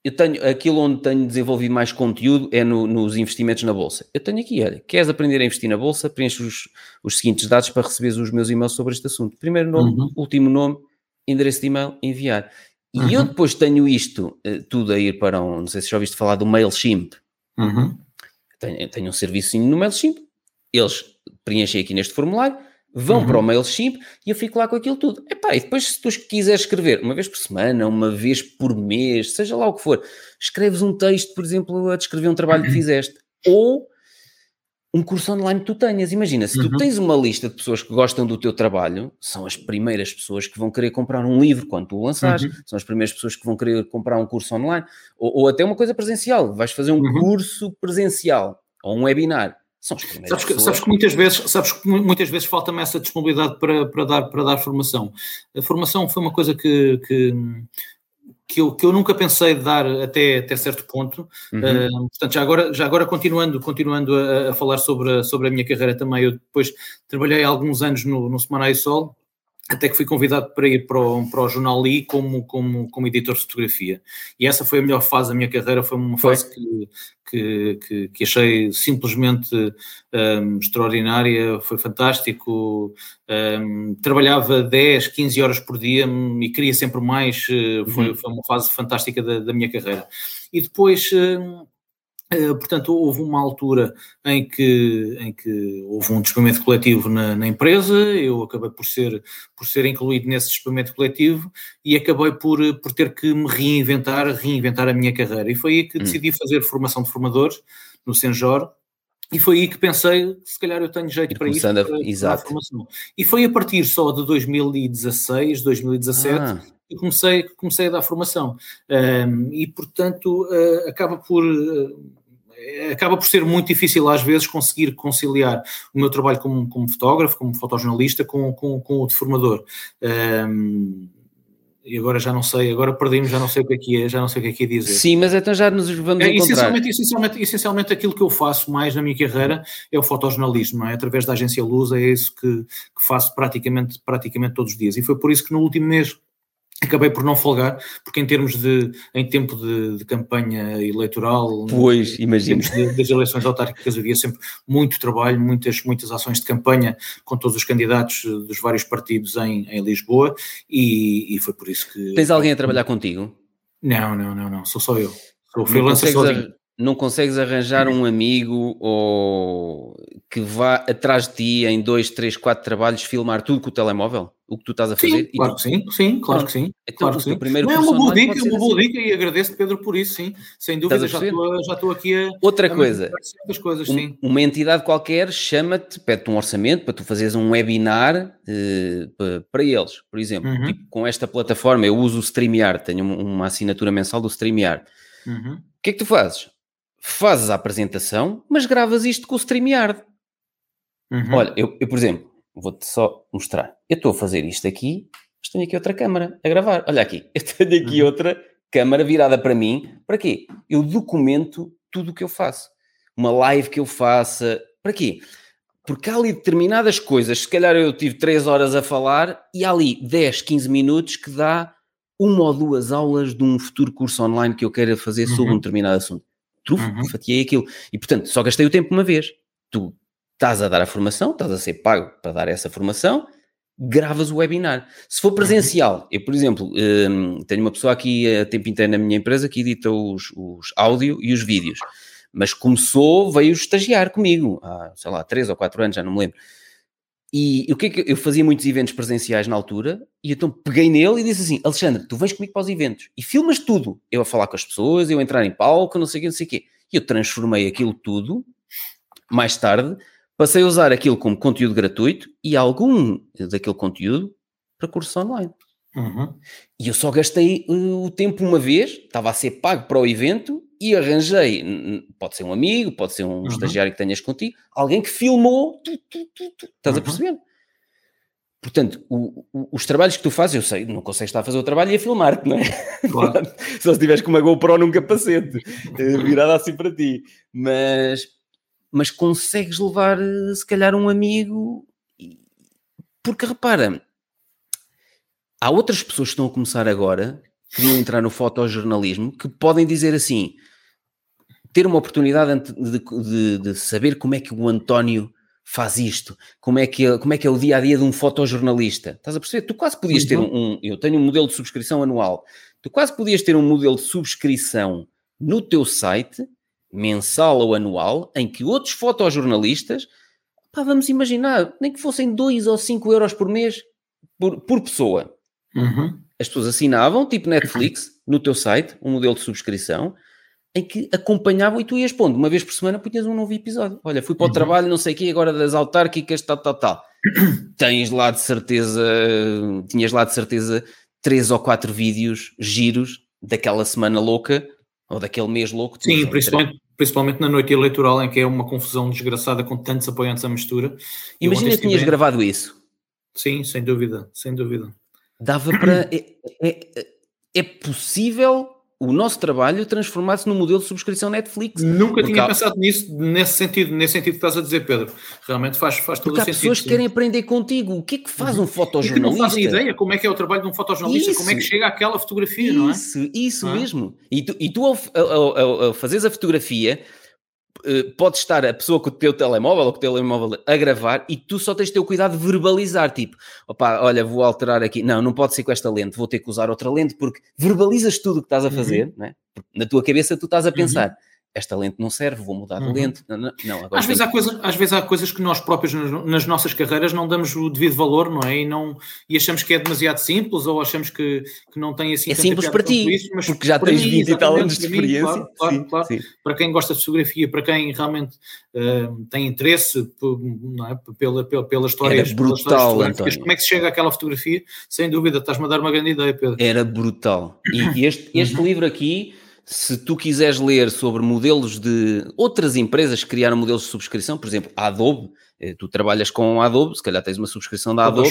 Eu tenho aquilo onde tenho desenvolvido mais conteúdo é no, nos investimentos na bolsa. Eu tenho aqui, olha, queres aprender a investir na bolsa? Preenche os, os seguintes dados para receber os meus e-mails sobre este assunto. Primeiro nome, uhum. último nome, endereço de e-mail, enviar. E uhum. eu depois tenho isto uh, tudo a ir para um, não sei se já ouviste falar do MailChimp. Uhum. Tenho, tenho um serviço no MailChimp, eles preenchem aqui neste formulário, vão uhum. para o MailChimp e eu fico lá com aquilo tudo. Epá, e depois se tu quiseres escrever uma vez por semana, uma vez por mês, seja lá o que for, escreves um texto, por exemplo, a descrever um trabalho que fizeste. Ou um curso online que tu tenhas. Imagina, se tu uhum. tens uma lista de pessoas que gostam do teu trabalho, são as primeiras pessoas que vão querer comprar um livro quando tu o lançares, uhum. são as primeiras pessoas que vão querer comprar um curso online, ou, ou até uma coisa presencial, vais fazer um uhum. curso presencial, ou um webinar. São as primeiras sabes que, sabes que muitas vezes, sabes que muitas vezes falta-me essa disponibilidade para, para, dar, para dar formação. A formação foi uma coisa que, que que eu, que eu nunca pensei dar até, até certo ponto. Uhum. Uh, portanto, já agora, já agora continuando, continuando a, a, falar sobre a, sobre a minha carreira também, eu depois trabalhei alguns anos no, no Semanário Sol, até que fui convidado para ir para o, para o Jornal Lee como, como, como editor de fotografia. E essa foi a melhor fase da minha carreira, foi uma fase que, que, que, que, achei simplesmente um, extraordinária, foi fantástico. Um, trabalhava 10, 15 horas por dia e queria sempre mais, eh, foi, uhum. foi uma fase fantástica da, da minha carreira. E depois. Um, portanto, houve uma altura em que, em que houve um despedimento coletivo na, na, empresa, eu acabei por ser, por ser incluído nesse despedimento coletivo e acabei por, por ter que me reinventar, reinventar a minha carreira. E foi aí que hum. decidi fazer formação de formadores no Senjor, e foi aí que pensei, se calhar eu tenho jeito para isso, para, para a formação. E foi a partir só de 2016, 2017, ah. que comecei, comecei a dar formação. Um, e, portanto, uh, acaba por... Uh, acaba por ser muito difícil às vezes conseguir conciliar o meu trabalho como, como fotógrafo, como fotojornalista, com, com, com o de formador. Um, e agora já não sei, agora perdemos, já não sei o que é que é, já não sei o que é que é dizer. Sim, mas então já nos vamos é, encontrar. Essencialmente, essencialmente, essencialmente aquilo que eu faço mais na minha carreira é o fotojornalismo, é? Através da agência Luz é isso que, que faço praticamente, praticamente todos os dias. E foi por isso que no último mês acabei por não folgar, porque em termos de, em tempo de, de campanha eleitoral, pois, imagino. das eleições autárquicas havia sempre muito trabalho, muitas, muitas ações de campanha com todos os candidatos dos vários partidos em, em Lisboa e, e foi por isso que... Tens alguém a trabalhar contigo? Não, não, não, não, sou só eu. Sou freelancer sozinho. Não consegues arranjar um amigo ou que vá atrás de ti em dois, três, quatro trabalhos filmar tudo com o telemóvel? O que tu estás a fazer? Sim, claro que sim, sim, claro que sim. Então, claro que sim. primeiro Não, é uma boa dica, é uma boa dica e agradeço Pedro por isso, sim. Sem dúvida, já estou, já estou aqui a. Outra a coisa, coisas, um- sim. uma entidade qualquer chama-te, pede-te um orçamento para tu fazeres um webinar pa- para eles, por exemplo. Uhum. Tipo, com esta plataforma, eu uso o StreamYard, tenho um- uma assinatura mensal do StreamYard. Uhum. O que é que tu fazes? Fazes a apresentação, mas gravas isto com o StreamYard. Uhum. Olha, eu, eu, por exemplo, vou-te só mostrar. Eu estou a fazer isto aqui, mas tenho aqui outra câmara a gravar. Olha aqui, eu tenho aqui Uhum. outra câmara virada para mim. Para quê? Eu documento tudo o que eu faço. Uma live que eu faça. Para quê? Porque há ali determinadas coisas, se calhar eu tive 3 horas a falar e há ali 10, 15 minutos que dá uma ou duas aulas de um futuro curso online que eu queira fazer sobre Uhum. um determinado assunto. Trufo, Uhum. fatiei aquilo. E portanto, só gastei o tempo uma vez. Tu estás a dar a formação, estás a ser pago para dar essa formação, gravas o webinar. Se for presencial, eu, por exemplo, hum, tenho uma pessoa aqui a tempo inteiro na minha empresa que edita os, os áudio e os vídeos, mas começou, veio estagiar comigo há, sei lá, três ou quatro anos, já não me lembro. E o que é que eu fazia muitos eventos presenciais na altura e então peguei nele e disse assim: Alexandre, tu vens comigo para os eventos e filmas tudo. Eu a falar com as pessoas, eu a entrar em palco, não sei o quê, não sei o quê. E eu transformei aquilo tudo mais tarde, passei a usar aquilo como conteúdo gratuito e algum daquele conteúdo para curso online. Uhum. E eu só gastei uh, o tempo uma vez, estava a ser pago para o evento e arranjei, pode ser um amigo, pode ser um Uhum. estagiário que tenhas contigo, alguém que filmou, tu, tu, tu, estás a Uhum. perceber? Portanto, o- o- os trabalhos que tu fazes, eu sei, não consegues estar a fazer o trabalho e a filmar-te, não é? Claro. Só se tiveres com uma GoPro num capacete, eh, virada assim para ti. Mas, mas consegues levar, eh, se calhar, um amigo. Porque repara, há outras pessoas que estão a começar agora, que vão entrar no fotojornalismo, que podem dizer assim: ter uma oportunidade de, de- de saber como é que o António faz isto, como é, que, é- como é que é o dia a dia de um fotojornalista. Estás a perceber? Tu quase podias ter um, um- Eu tenho um modelo de subscrição anual. Tu quase podias ter um modelo de subscrição no teu site, mensal ou anual, em que outros fotojornalistas, pá, vamos imaginar, nem que fossem 2 ou 5 euros por mês por, por pessoa. Uhum. As pessoas assinavam, tipo Netflix, no teu site, um modelo de subscrição, em que acompanhavam e tu ias pondo, uma vez por semana punhas um novo episódio. Olha, fui para o Uhum. trabalho, não sei o quê, agora das autárquicas, tal, tal, tal. Tens lá de certeza, tinhas lá de certeza três ou quatro vídeos giros daquela semana louca, ou daquele mês louco. Sim, Tinhas, principalmente, principalmente na noite eleitoral, em que é uma confusão desgraçada com tantos apoiantes à mistura. Imagina que tinhas estive- gravado isso. Sim, sem dúvida, sem dúvida. Dava para... É, é- é possível o nosso trabalho transformar-se num modelo de subscrição Netflix. Nunca Porque tinha há- pensado nisso, nesse sentido, nesse sentido que estás a dizer, Pedro. Realmente faz, faz todo o há sentido. pessoas que sim. querem aprender contigo. O que é que faz um E que não fotojornalista? fazem ideia como é que é o trabalho de um fotojornalista, como é que Isso. chega àquela fotografia, não é? Isso, isso é? mesmo. E tu, e tu ao, ao- ao- ao fazeres a fotografia, pode estar a pessoa com o teu telemóvel ou com o telemóvel a gravar e tu só tens de ter o cuidado de verbalizar, tipo, opá, olha, vou alterar aqui. Não, não pode ser com esta lente, vou ter que usar outra lente, porque verbalizas tudo o que estás a Uhum. fazer, né? Porque na tua cabeça tu estás a pensar, esta lente não serve, vou mudar de Uhum. lente. Não, não, agora Às vezes, tenho há coisa, às vezes há coisas que nós próprios nas, nas nossas carreiras não damos o devido valor, não é? E, não, e achamos que é demasiado simples ou achamos que, que não tem assim É simples para ti, isso, mas porque já tens mim, 20 e tal anos de para mim, experiência. Claro, claro, Sim, claro. sim. Para quem gosta de fotografia, para quem realmente eh, tem interesse é? pela, pela, pela história, Era pelas brutal, António. como é que se chega àquela fotografia? Sem dúvida, estás-me a dar uma grande ideia, Pedro. Era brutal. E este, este Uhum. livro aqui, se tu quiseres ler sobre modelos de outras empresas que criaram modelos de subscrição, por exemplo, a Adobe, eh, tu trabalhas com a Adobe, se calhar tens uma subscrição da Adobe,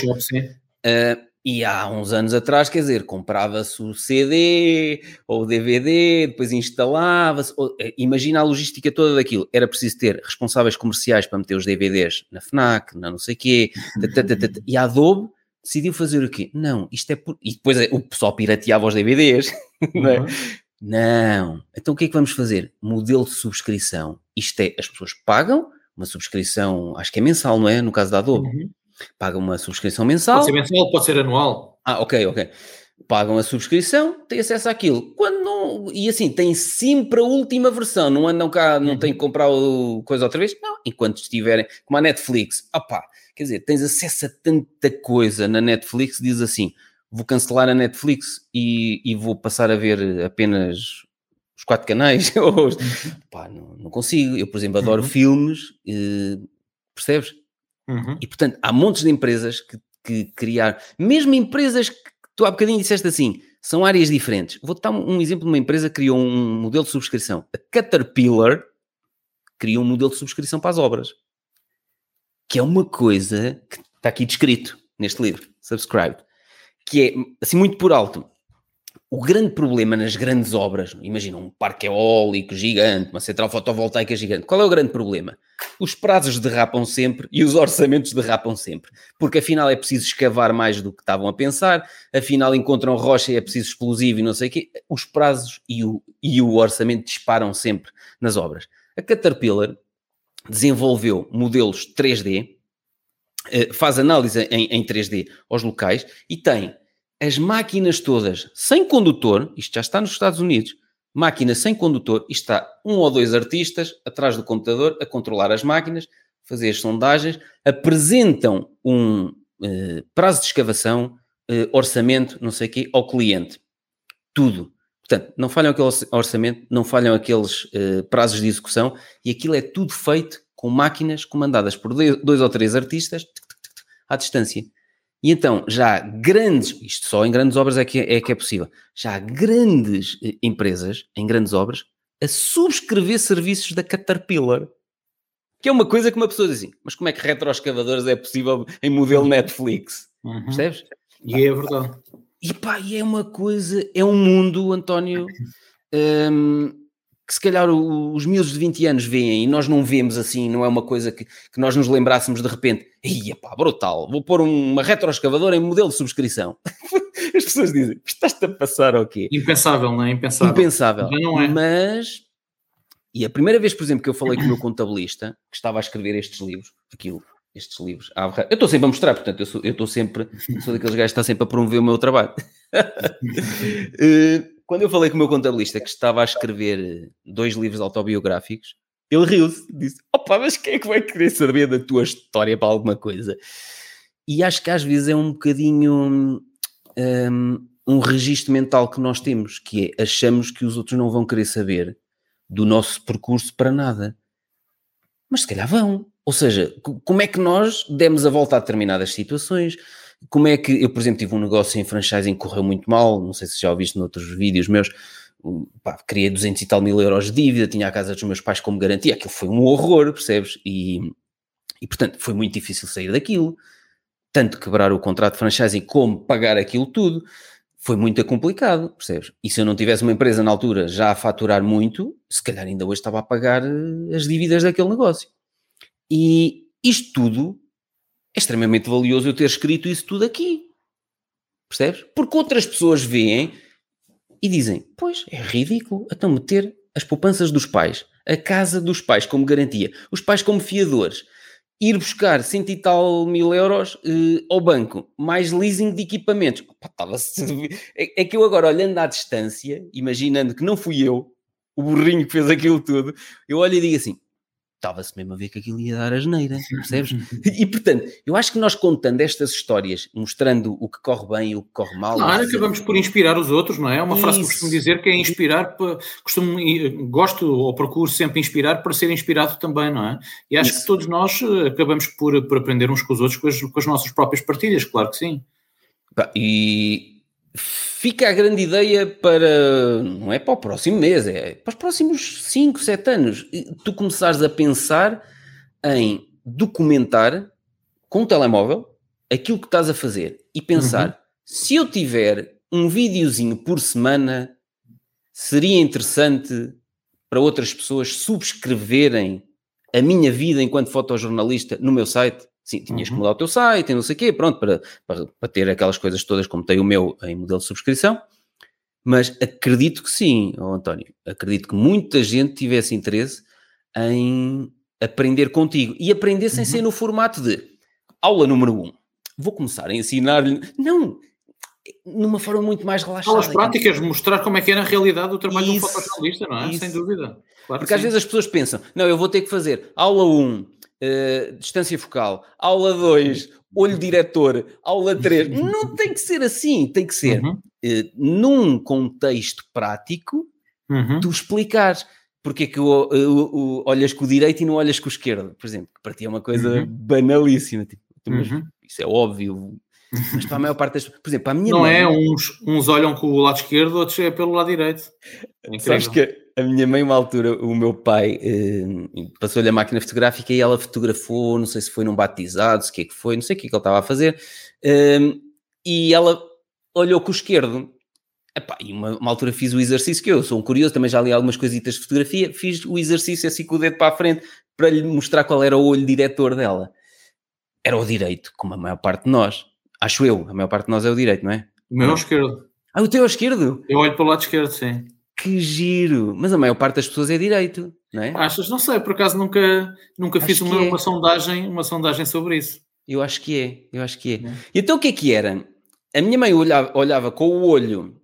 eh, e há uns anos atrás, quer dizer, comprava-se o CD ou o DVD, depois instalava-se. eh, Imagina a logística toda daquilo. Era preciso ter responsáveis comerciais para meter os DVDs na FNAC, na não sei quê. E a Adobe decidiu fazer o quê? Não, isto é por... E depois o pessoal pirateava os DVDs, não é? Não. Então o que é que vamos fazer? Modelo de subscrição. Isto é, as pessoas pagam uma subscrição, acho que é mensal, não é? No caso da Adobe. Uhum. Pagam uma subscrição mensal. Pode ser mensal, pode ser anual. Ah, ok, ok. pagam a subscrição, têm acesso àquilo. Quando não, e assim, têm sempre a última versão, não andam cá, não têm que uhum. comprar o coisa outra vez, não, enquanto estiverem, como a Netflix, opá, quer dizer, tens acesso a tanta coisa na Netflix, diz assim, vou cancelar a Netflix e, e vou passar a ver apenas os quatro canais, uhum. pá, não, não, consigo, eu por exemplo adoro uhum. filmes, eh, percebes? Uhum. E portanto, há montes de empresas que, que criar, mesmo empresas que tu há bocadinho disseste assim, são áreas diferentes. Vou-te dar um, exemplo de uma empresa que criou um modelo de subscrição. A Caterpillar criou um modelo de subscrição para as obras. Que é uma coisa que está aqui descrito neste livro, Subscribed. Que é, assim, muito por alto, o grande problema nas grandes obras, imagina um parque eólico gigante, uma central fotovoltaica gigante, qual é o grande problema? Os prazos derrapam sempre e os orçamentos derrapam sempre, porque afinal é preciso escavar mais do que estavam a pensar, afinal encontram rocha e é preciso explosivo e não sei o quê, os prazos e o, e o orçamento disparam sempre nas obras. A Caterpillar desenvolveu modelos 3D, eh, faz análise em, em 3D aos locais e tem as máquinas todas sem condutor, isto já está nos Estados Unidos, máquina sem condutor, isto está um ou dois artistas atrás do computador a controlar as máquinas, fazer as sondagens, apresentam um uh, prazo de escavação, uh, orçamento, não sei o quê, ao cliente. Tudo. Portanto, não falham aquele orçamento, não falham aqueles uh, prazos de execução e aquilo é tudo feito com máquinas comandadas por dois ou três artistas à distância. E então, já grandes, isto só em grandes obras é que é, é que é possível, já grandes eh, empresas, em grandes obras, a subscrever serviços da Caterpillar. Que é uma coisa que uma pessoa diz assim, mas como é que retroescavadores é possível em modelo Netflix? Uhum. Percebes? E é verdade. E pá, e é uma coisa, é um mundo, António, hum, que se calhar os miúdos de 20 anos veem e nós não vemos assim, não é uma coisa que, que nós nos lembrássemos de repente, ia pá, brutal, vou pôr uma retroescavadora em modelo de subscrição. As pessoas dizem, estás-te a passar o quê? Impensável, não é? Impensável. Impensável. Mas não é. Mas, e a primeira vez, por exemplo, que eu falei com o meu contabilista, que estava a escrever estes livros, aquilo, estes livros, eu estou sempre a mostrar, portanto, eu, sou, eu estou sempre, sou daqueles gajos que está sempre a promover o meu trabalho. uh, quando eu falei com o meu contabilista que estava a escrever dois livros autobiográficos, ele riu-se, disse: Opa, mas quem é que vai querer saber da tua história para alguma coisa? E acho que às vezes é um bocadinho um, um registro mental que nós temos, que é achamos que os outros não vão querer saber do nosso percurso para nada. Mas se calhar vão. Ou seja, como é que nós demos a volta a determinadas situações? Como é que eu, por exemplo, tive um negócio em franchising que correu muito mal, não sei se já ouviste noutros vídeos meus, pá, criei 200 e tal mil euros de dívida, tinha a casa dos meus pais como garantia, aquilo foi um horror, percebes? E, e portanto foi muito difícil sair daquilo, tanto quebrar o contrato de franchising como pagar aquilo tudo, foi muito complicado, percebes? E se eu não tivesse uma empresa na altura já a faturar muito, se calhar ainda hoje estava a pagar eh, as dívidas daquele negócio. E isto tudo é extremamente valioso eu ter escrito isso tudo aqui. Percebes? Porque outras pessoas veem e dizem: Pois, é ridículo. Então meter as poupanças dos pais, a casa dos pais como garantia, os pais como fiadores, ir buscar cento e tal mil euros uh, ao banco, mais leasing de equipamentos. Opa, é, é que eu agora, olhando à distância, imaginando que não fui eu, o burrinho que fez aquilo tudo, eu olho e digo assim: estava-se mesmo a ver que aquilo ia dar a geneira, percebes? e portanto, eu acho que nós contando estas histórias, mostrando o que corre bem e o que corre mal. Claro, acabamos por inspirar os outros, não é? É uma frase que costumo dizer que é inspirar, costumo, gosto ou procuro sempre inspirar para ser inspirado também, não é? E acho Isso. que todos nós eh, acabamos por, por aprender uns com os outros com as, com as nossas próprias partilhas, claro que sim. E fica a grande ideia para, não é para o próximo mês, é para os próximos 5, 7 anos. Tu começares a pensar em documentar com o telemóvel aquilo que estás a fazer e pensar, uhum. se eu tiver um videozinho por semana, seria interessante para outras pessoas subscreverem a minha vida enquanto fotojornalista no meu site? Sim, tinhas uhum. que mudar o teu site e não sei o quê, pronto, para, para, para, ter aquelas coisas todas como tem o meu em modelo de subscrição. Mas acredito que sim, oh António, acredito que muita gente tivesse interesse em aprender contigo e aprender sem uhum. ser no formato de aula número um. Vou começar a ensinar-lhe. Não, numa forma muito mais relaxada. As práticas, mostrar como é que é na realidade o trabalho isso, de um fotojornalista, não é? Isso. Sem dúvida. Claro Porque às sim. vezes as pessoas pensam, não, eu vou ter que fazer aula 1, uh, distância focal, aula 2, olho diretor, aula 3. não tem que ser assim, tem que ser uhum. uh, num contexto prático, uhum. tu explicares porque é que o, o, o, olhas com o direito e não olhas com o esquerdo, por exemplo, que para ti é uma coisa uhum. banalíssima, tipo, uhum. isso é óbvio, mas para a maior parte das por exemplo, para a minha Não mãe, é, uns, uns olham com o lado esquerdo, outros é pelo lado direito. É Sabes que a minha mãe, uma altura, o meu pai eh, passou-lhe a máquina fotográfica e ela fotografou, não sei se foi num batizado, se o que é que foi, não sei o que é que ele estava a fazer, eh, e ela olhou com o esquerdo. Epá, e uma, uma, altura fiz o exercício que eu sou um curioso, também já li algumas coisitas de fotografia, fiz o exercício assim com o dedo para a frente para lhe mostrar qual era o olho diretor dela. Era o direito, como a maior parte de nós. Acho eu, a maior parte de nós é o direito, não é? O meu é o esquerdo. Ah, o teu é o esquerdo? Eu olho para o lado esquerdo, sim. Que giro! Mas a maior parte das pessoas é direito, não é? Achas? Não sei, por acaso nunca, nunca fiz uma, é. uma, sondagem, uma sondagem sobre isso. Eu acho que é, eu acho que é. é. E então o que é que era? A minha mãe olhava, olhava com o olho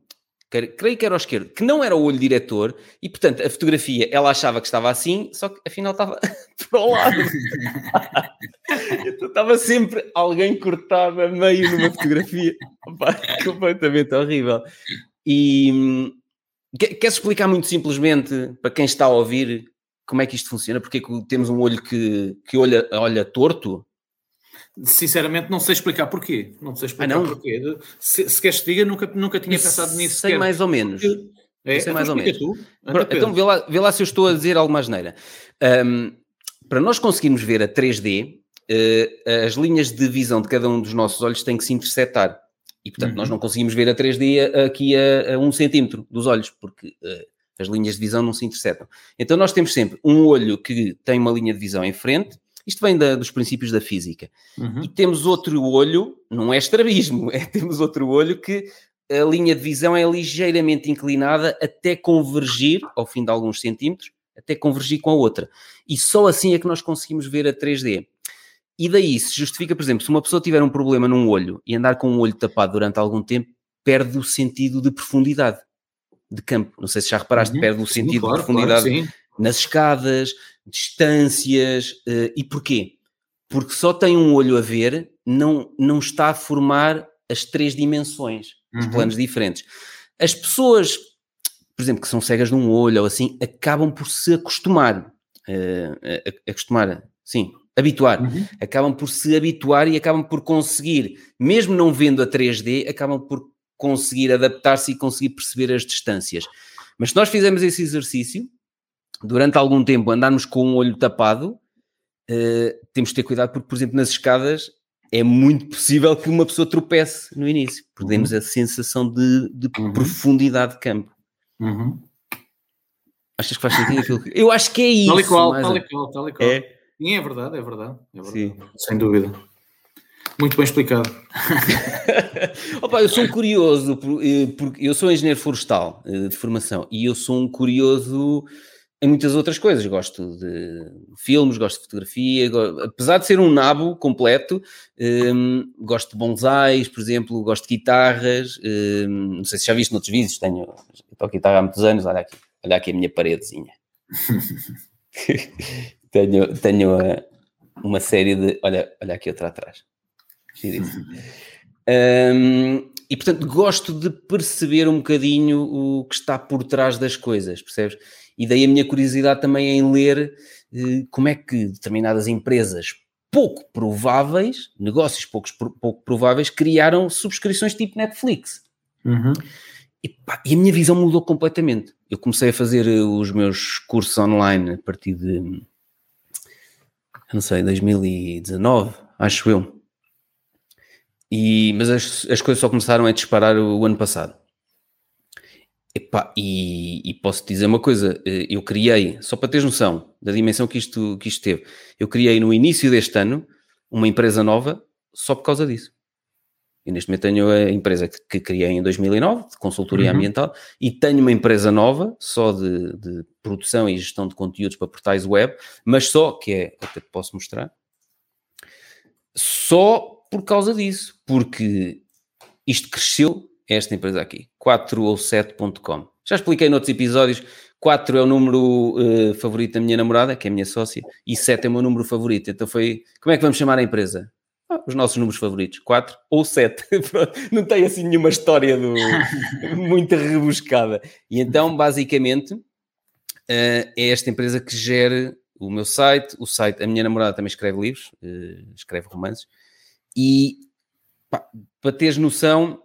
creio que era o esquerdo, que não era o olho diretor, e portanto a fotografia ela achava que estava assim, só que afinal estava para o lado. então estava sempre alguém cortado a meio numa fotografia. Opa, completamente horrível. E queres explicar muito simplesmente para quem está a ouvir como é que isto funciona? Porque é que temos um olho que, que olha, olha torto? Sinceramente, não sei explicar porquê. Não sei explicar ah, não? porquê. Se, se queres que diga, nunca, nunca tinha pensado nisso. Sei sequer. mais ou menos. É, sei mais ou menos. Tu, então vê lá, vê lá se eu estou a dizer alguma asneira. Um, para nós conseguirmos ver a 3D, uh, eh, as linhas de visão de cada um dos nossos olhos têm que se interceptar. E, portanto, uhum. nós não conseguimos ver a 3D aqui a, a um centímetro dos olhos, porque uh, as linhas de visão não se interceptam. Então, nós temos sempre um olho que tem uma linha de visão em frente isto vem da, dos princípios da física. Uhum. E temos outro olho, não é estrabismo, é, temos outro olho que a linha de visão é ligeiramente inclinada até convergir, ao fim de alguns centímetros, até convergir com a outra. E só assim é que nós conseguimos ver a 3D. E daí se justifica, por exemplo, se uma pessoa tiver um problema num olho e andar com o olho tapado durante algum tempo, perde o sentido de profundidade de campo. Não sei se já reparaste, uhum. perde o sentido sim, claro, de profundidade claro, nas escadas, distâncias. Uh, e porquê? Porque só tem um olho a ver, não, não está a formar as três dimensões, os uhum. planos diferentes. As pessoas, por exemplo, que são cegas de um olho ou assim, acabam por se acostumar. Uh, acostumar, sim, habituar. Uhum. Acabam por se habituar e acabam por conseguir, mesmo não vendo a 3D, acabam por conseguir adaptar-se e conseguir perceber as distâncias. Mas se nós fizermos esse exercício, durante algum tempo andarmos com um olho tapado, uh, temos de ter cuidado porque, por exemplo, nas escadas é muito possível que uma pessoa tropece no início. Perdemos uhum. a sensação de, de uhum. profundidade de campo. Uhum. Achas que faz sentido aquilo? Que... Eu acho que é isso. Tal e qual, tal e qual, tal e qual. É? Sim, é verdade, é verdade. É verdade. Sim. Sem dúvida. Muito bem explicado. Opa, eu sou um curioso, eh, porque eu sou engenheiro florestal eh, de formação e eu sou um curioso em muitas outras coisas. Gosto de filmes, gosto de fotografia, gosto, apesar de ser um nabo completo, um, gosto de bonsais, por exemplo, gosto de guitarras. Um, não sei se já viste noutros vídeos, tenho, toco guitarra há muitos anos. Olha aqui, olha aqui a minha paredezinha. tenho tenho uma, uma, série de. Olha, olha aqui outra atrás. Um, e portanto gosto de perceber um bocadinho o que está por trás das coisas, percebes? E daí a minha curiosidade também em ler eh, como é que determinadas empresas pouco prováveis, negócios poucos, pouco prováveis, criaram subscrições tipo Netflix. Uhum. E, pá, e, a minha visão mudou completamente. Eu comecei a fazer eh, os meus cursos online a partir de, não sei, 2019, acho eu. E, mas as, as coisas só começaram a disparar o, o ano passado. Epá, e, e, posso dizer uma coisa, eh, eu criei, só para teres noção da dimensão que isto, que isto teve, eu criei no início deste ano uma empresa nova só por causa disso. E neste momento tenho a empresa que, que criei em 2009, de consultoria uhum. ambiental, e tenho uma empresa nova, só de, de, produção e gestão de conteúdos para portais web, mas só, que é, até te posso mostrar, só por causa disso, porque isto cresceu esta empresa aqui, 4 ou 7.com. Já expliquei noutros episódios, 4 é o número uh, favorito da minha namorada, que é a minha sócia, e 7 é o meu número favorito. Então foi, como é que vamos chamar a empresa? Ah, os nossos números favoritos, 4 ou 7. Não tem assim nenhuma história do, muito rebuscada. E então, basicamente, uh, é esta empresa que gera o meu site, o site, a minha namorada também escreve livros, uh, escreve romances, e pá, para teres noção,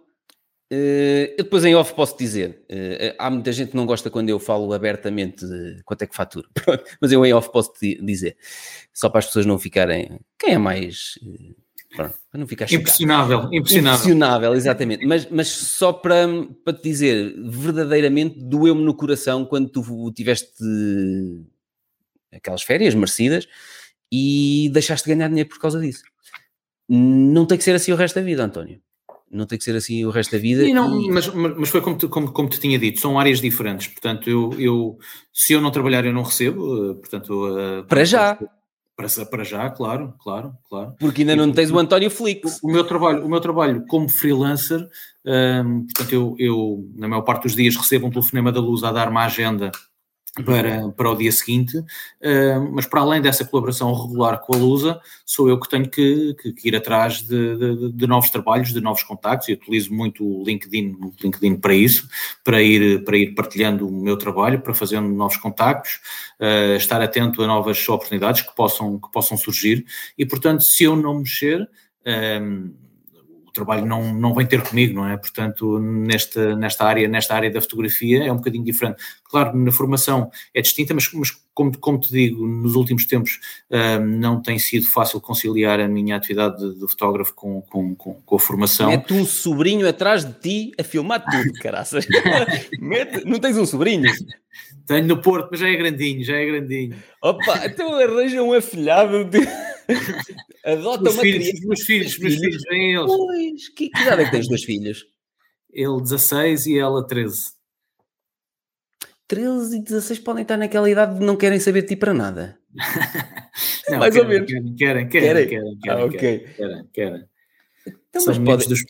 eu depois em off posso dizer, uh, há muita gente que não gosta quando eu falo abertamente de quanto é que fatura, mas eu em off posso dizer, só para as pessoas não ficarem, quem é mais... Pronto, para não ficar impressionável, impressionável, impressionável. exatamente. Mas, mas só para, para te dizer, verdadeiramente doeu-me no coração quando tu tiveste aquelas férias merecidas e deixaste de ganhar dinheiro por causa disso. Não tem que ser assim o resto da vida, António. Não tem que ser assim o resto da vida. E não, e... Mas, mas foi como te, como, como te tinha dito, são áreas diferentes. Portanto, eu, eu se eu não trabalhar, eu não recebo. Eh, portanto, uh, para já. Para, para já, claro, claro, claro. Porque ainda não tens o António Flix. O, o meu trabalho, o meu trabalho como freelancer, um, ehm, portanto, eu, eu, na maior parte dos dias recebo um telefonema da luz a dar-me a agenda para, para o dia seguinte, uh, mas para além dessa colaboração regular com a Lusa, sou eu que tenho que, que, que ir atrás de, de, de, novos trabalhos, de novos contactos, e utilizo muito o LinkedIn, o LinkedIn para isso, para ir, para ir partilhando o meu trabalho, para fazer novos contactos, uh, estar atento a novas oportunidades que possam, que possam surgir, e portanto, se eu não mexer, um, trabalho não, não vem ter comigo, não é? Portanto, nesta, nesta, área, nesta área da fotografia é um bocadinho diferente. Claro, na formação é distinta, mas, mas como, como te digo, nos últimos tempos uh, não tem sido fácil conciliar a minha atividade de, de fotógrafo com, com, com, com, a formação. Mete um sobrinho atrás de ti a filmar tudo, caraças. Mete, não tens um sobrinho? Tenho no Porto, mas já é grandinho, já é grandinho. Opa, então arranja um afilhado. De... Adota meus uma filhos, criança. Meus filhos, meus filhos, vêm eles. Pois, que, que idade é que tens dois filhos? Ele 16 e ela 13. 13 e 16 podem estar naquela idade de não querem saber de ti para nada. não, Mais querem, ou menos. Querem, querem, querem, querem, querem, ah, okay. querem, querem. Então, mas pode... dos...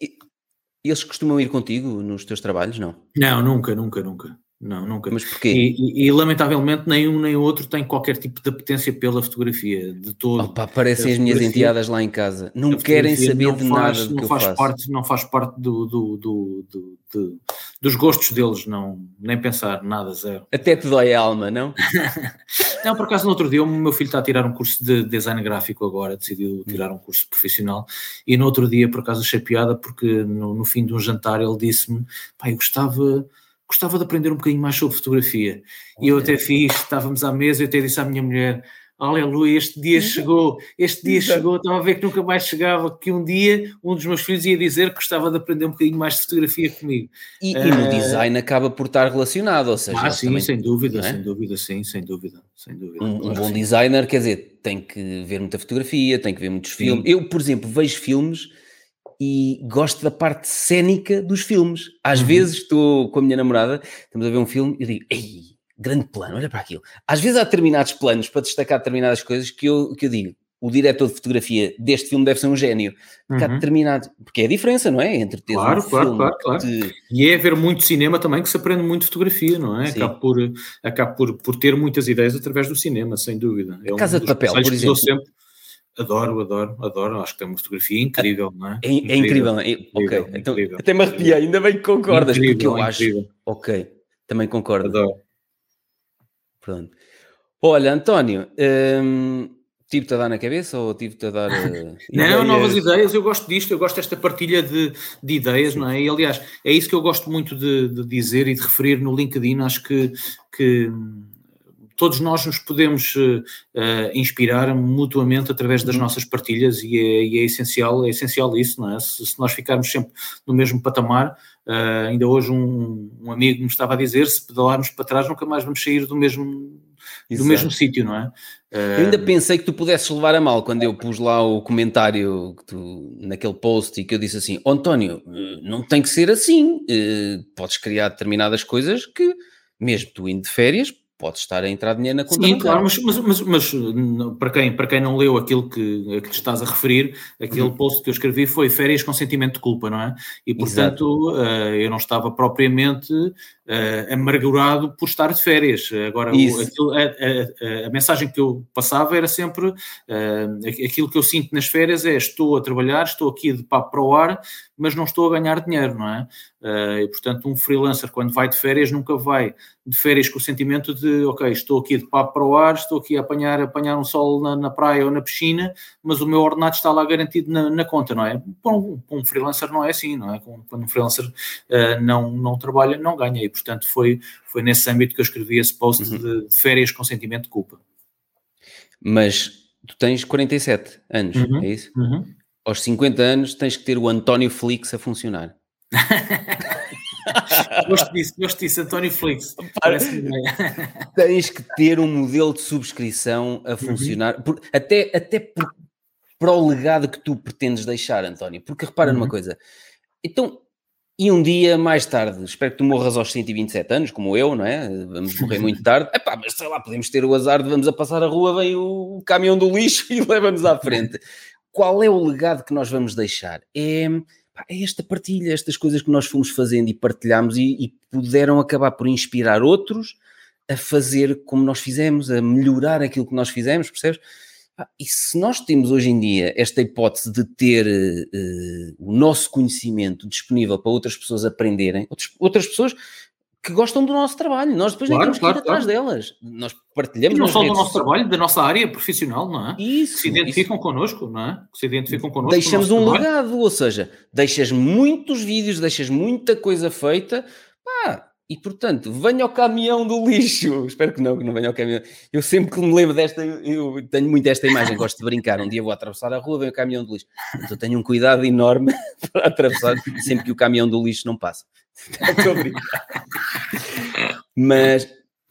Eles costumam ir contigo nos teus trabalhos, não? Não, nunca, nunca, nunca. Não, nunca. Mas porquê? E, e, e, lamentavelmente nem um nem outro tem qualquer tipo de apetência pela fotografia, de todo. Opa, parecem as minhas enteadas lá em casa. Não querem saber de faz, nada do não que faz eu faço. Parte, não faz parte do, do, do, do, do dos gostos deles, não, nem pensar, nada, zero. Até te dói a alma, não? não, por acaso no outro dia o meu filho está a tirar um curso de design gráfico agora, decidiu tirar um curso profissional, e no outro dia por acaso achei piada porque no, no fim de um jantar ele disse-me, pai, eu gostava gostava de aprender um bocadinho mais sobre fotografia. E eu até fiz, estávamos à mesa, eu até disse à minha mulher, aleluia, este dia chegou, este dia chegou, estava a ver que nunca mais chegava, que um dia um dos meus filhos ia dizer que gostava de aprender um bocadinho mais de fotografia comigo. E, uh, e no design acaba por estar relacionado, ou seja... Ah, sim, também, sem dúvida, é? sem dúvida, sim, sem dúvida, sem dúvida. Um, um bom sim. designer, quer dizer, tem que ver muita fotografia, tem que ver muitos filmes. Eu, por exemplo, vejo filmes e gosto da parte cénica dos filmes. Às uhum. vezes estou com a minha namorada, estamos a ver um filme e digo, ei, grande plano, olha para aquilo. Às vezes há determinados planos para destacar determinadas coisas que eu, que eu digo, o diretor de fotografia deste filme deve ser um gênio, porque uhum. há determinado, porque é a diferença, não é? Entre ter claro, um claro, claro, claro. E é ver muito cinema também que se aprende muito fotografia, não é? Acaba, por, acaba por, por ter muitas ideias através do cinema, sem dúvida. É Casa um de Papel, por exemplo. Sempre Adoro, adoro, adoro. Acho que tem uma fotografia incrível, não é? É, é incrível, é incrível. ok. Incrível, então, incrível. até me arrepiei, ainda bem que concordas, incrível, porque eu acho. Ok, também concordo. Adoro. Pronto. Olha, António, hum, tive-te a dar na cabeça ou tive-te a dar. Uh, não, novas ideias, eu gosto disto, eu gosto desta partilha de, de ideias, Sim. não é? E aliás, é isso que eu gosto muito de, de dizer e de referir no LinkedIn. Acho que. que todos nós nos podemos uh, inspirar mutuamente através das uhum. nossas partilhas e é, e é, essencial, é essencial isso, não é? Se, se nós ficarmos sempre no mesmo patamar, uh, ainda hoje um, um, amigo me estava a dizer, se pedalarmos para trás nunca mais vamos sair do mesmo do mesmo sítio, não é? Eu ainda pensei que tu pudesses levar a mal quando eu pus lá o comentário tu, naquele post e que eu disse assim, oh, António, não tem que ser assim, podes criar determinadas coisas que, mesmo tu indo de férias, pode estar a entrar dinheiro na conta Sim, claro, mas, mas, mas, mas, para, quem, para quem não leu aquilo que, que te estás a referir, aquele uhum. post que eu escrevi foi férias com sentimento de culpa, não é? E portanto uh, eu não estava propriamente uh, amargurado por estar de férias. Agora, o, aquilo, a, a, a, mensagem que eu passava era sempre uh, aquilo que eu sinto nas férias é estou a trabalhar, estou aqui de papo para o ar, mas não estou a ganhar dinheiro, não é? Uh, e portanto, um freelancer, quando vai de férias, nunca vai de férias com o sentimento de, ok, estou aqui de papo para o ar, estou aqui a apanhar, apanhar um sol na, na praia ou na piscina, mas o meu ordenado está lá garantido na, na conta, não é? Para um, para um, freelancer não é assim, não é? Quando um freelancer uh, não, não trabalha, não ganha. E portanto, foi, foi nesse âmbito que eu escrevi esse post uhum. de, de, férias com sentimento de culpa. Mas tu tens 47 anos, uhum. é isso? Uhum. Aos 50 anos tens que ter o António Flix a funcionar. gosto disso, gosto disso, António Flix. Tens que ter um modelo de subscrição a uhum. funcionar, uhum. por, até, até por, para o legado que tu pretendes deixar, António. Porque repara uhum. numa coisa, então, e um dia mais tarde, espero que tu morras aos 127 anos, como eu, não é? Vamos morrer muito tarde. Epá, mas sei lá, podemos ter o azar de vamos a passar a rua, vem o caminhão do lixo e leva-nos à frente. Qual é o legado que nós vamos deixar? É é esta partilha, estas coisas que nós fomos fazendo e partilhamos e, e puderam acabar por inspirar outros a fazer como nós fizemos, a melhorar aquilo que nós fizemos, percebes? E se nós temos hoje em dia esta hipótese de ter uh, o nosso conhecimento disponível para outras pessoas aprenderem, outras, outras pessoas que gostam do nosso trabalho. Nós depois claro, nem temos claro, que ir claro. atrás delas. Nós partilhamos. E não só do nosso trabalho, da nossa área profissional, não é? Isso. Que se identificam isso. connosco, não é? Que se identificam connosco. Deixamos um trabalho. legado, ou seja, deixas muitos vídeos, deixas muita coisa feita. Pá, e portanto, venha ao caminhão do lixo. Espero que não, que não venha ao caminhão. Eu sempre que me lembro desta, eu tenho muito esta imagem, gosto de brincar. Um dia vou atravessar a rua, vem o caminhão do lixo. Então eu tenho um cuidado enorme para atravessar sempre que o caminhão do lixo não passa. Estou a brincar. Mas,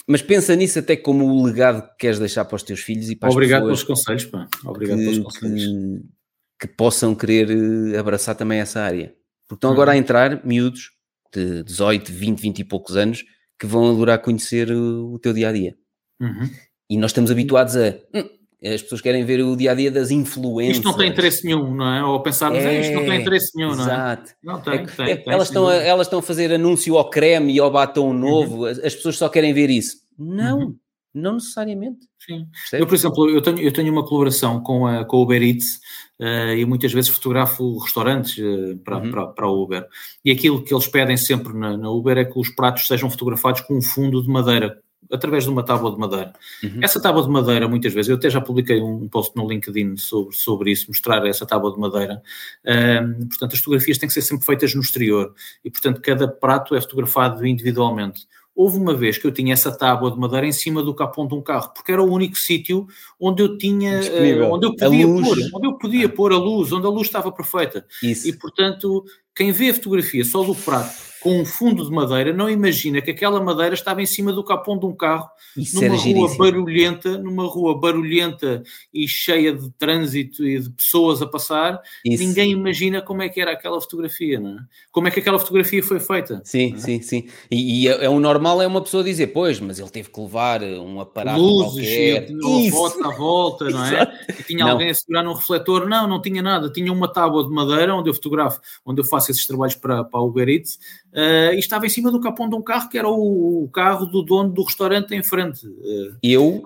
mas pensa nisso até como o legado que queres deixar para os teus filhos e para Obrigado pelos conselhos, pá. Obrigado que, pelos conselhos. Que, que, possam querer eh, abraçar também essa área. Porque estão agora a uhum. entrar miúdos de 18, 20, 20 e poucos anos que vão adorar conhecer o, o teu dia a dia. Uhum. E nós estamos habituados a. Hum, as pessoas querem ver o dia a dia das influências. Isto não tem interesse nenhum, não é? Ou pensarmos, é, isto não tem interesse nenhum, não é? Exato. Não tem, é, tem, é, tem, elas, estão a, elas estão a fazer anúncio ao creme e ao batom novo, uhum. as, as, pessoas só querem ver isso. Não, uhum. Não necessariamente. Sim. Eu, por exemplo, eu tenho, eu tenho uma colaboração com a, com o Uber Eats uh, e muitas vezes fotografo restaurantes uh, para, uhum. para, para a Uber. E aquilo que eles pedem sempre na, na Uber é que os pratos sejam fotografados com um fundo de madeira, através de uma tábua de madeira. Uhum. Essa tábua de madeira, muitas vezes, eu até já publiquei um post no LinkedIn sobre, sobre isso, mostrar essa tábua de madeira. Um, portanto, as fotografias têm que ser sempre feitas no exterior e, portanto, cada prato é fotografado individualmente. Houve uma vez que eu tinha essa tábua de madeira em cima do capão de um carro, porque era o único sítio onde eu tinha, uh, onde eu podia pôr, onde eu podia pôr a luz, onde a luz estava perfeita. Isso. E portanto, quem vê a fotografia só do prato com um fundo de madeira, não imagina que aquela madeira estava em cima do capão de um carro, Isso numa rua giríssimo. barulhenta, numa rua barulhenta e cheia de trânsito e de pessoas a passar. Isso. Ninguém imagina como é que era aquela fotografia, não é? Como é que aquela fotografia foi feita. Sim, é? sim, sim. E, e é, é, o normal é uma pessoa dizer, pois, mas ele teve que levar um aparato Luzes, qualquer. Luzes, volta à volta, não é? E tinha não. alguém a segurar num refletor. Não, não tinha nada. Tinha uma tábua de madeira onde eu fotografo, onde eu faço esses trabalhos para, para o Eats uh, e estava em cima do capão de um carro que era o, o carro do dono do restaurante em frente. Uh. Eu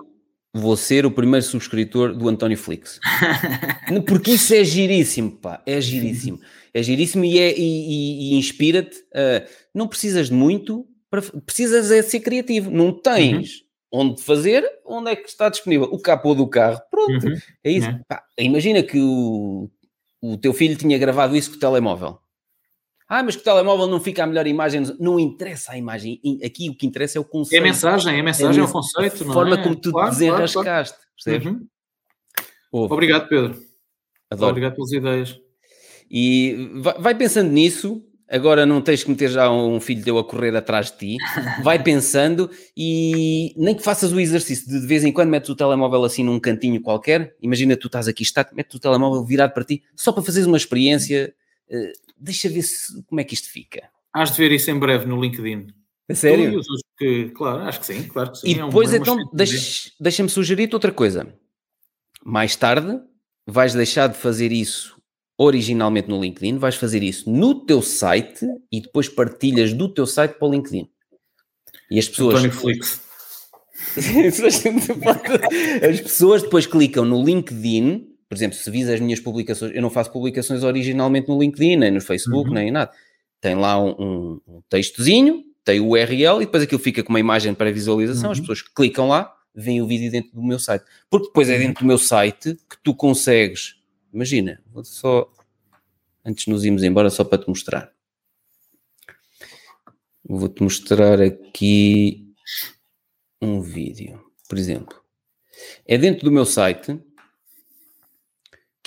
vou ser o primeiro subscritor do António Flix. Porque isso é giríssimo, pá, é giríssimo. É giríssimo e, é, e, e inspira-te. Uh, não precisas de muito, para, precisas é ser criativo. Não tens uhum. onde fazer, onde é que está disponível? O capô do carro, pronto. Uhum. É isso. Uhum. Pá, imagina que o, o teu filho tinha gravado isso com o telemóvel. Ah, mas que o telemóvel não fica a melhor imagem. Não interessa a imagem. Aqui o que interessa é o conceito. É a mensagem, é a mensagem, é, o conceito. A forma é? como tu claro, desenrascaste. Claro, claro. Uhum. Obrigado, Pedro. Adoro. Obrigado pelas ideias. E vai pensando nisso. Agora não tens que meter já um filho teu a correr atrás de ti. Vai pensando e nem que faças o exercício de de vez em quando metes o telemóvel assim num cantinho qualquer. Imagina tu estás aqui, está, metes o telemóvel virado para ti, só para fazeres uma experiência. Uh, deixa ver se, como é que isto fica. Hás de ver isso em breve no LinkedIn. É sério? Que, claro, acho que sim, claro que sim. E é um- depois, é uma então, excelente deixa- deixa-me sugerir-te outra coisa. Mais tarde, vais deixar de fazer isso originalmente no LinkedIn, vais fazer isso no teu site e depois partilhas do teu site para o LinkedIn. E as pessoas. António Flix. As pessoas depois clicam no LinkedIn, por exemplo, se vis as minhas publicações, eu não faço publicações originalmente no LinkedIn, nem no Facebook, Uhum. nem nada. Tem lá um, um- textozinho, tem o URL e depois aquilo fica com uma imagem para visualização, as Uhum. pessoas clicam lá, veem o vídeo dentro do meu site. Porque depois é dentro do meu site que tu consegues, imagina, vou só, antes de nos irmos embora, só para te mostrar. Vou-te mostrar aqui um vídeo, por exemplo. É dentro do meu site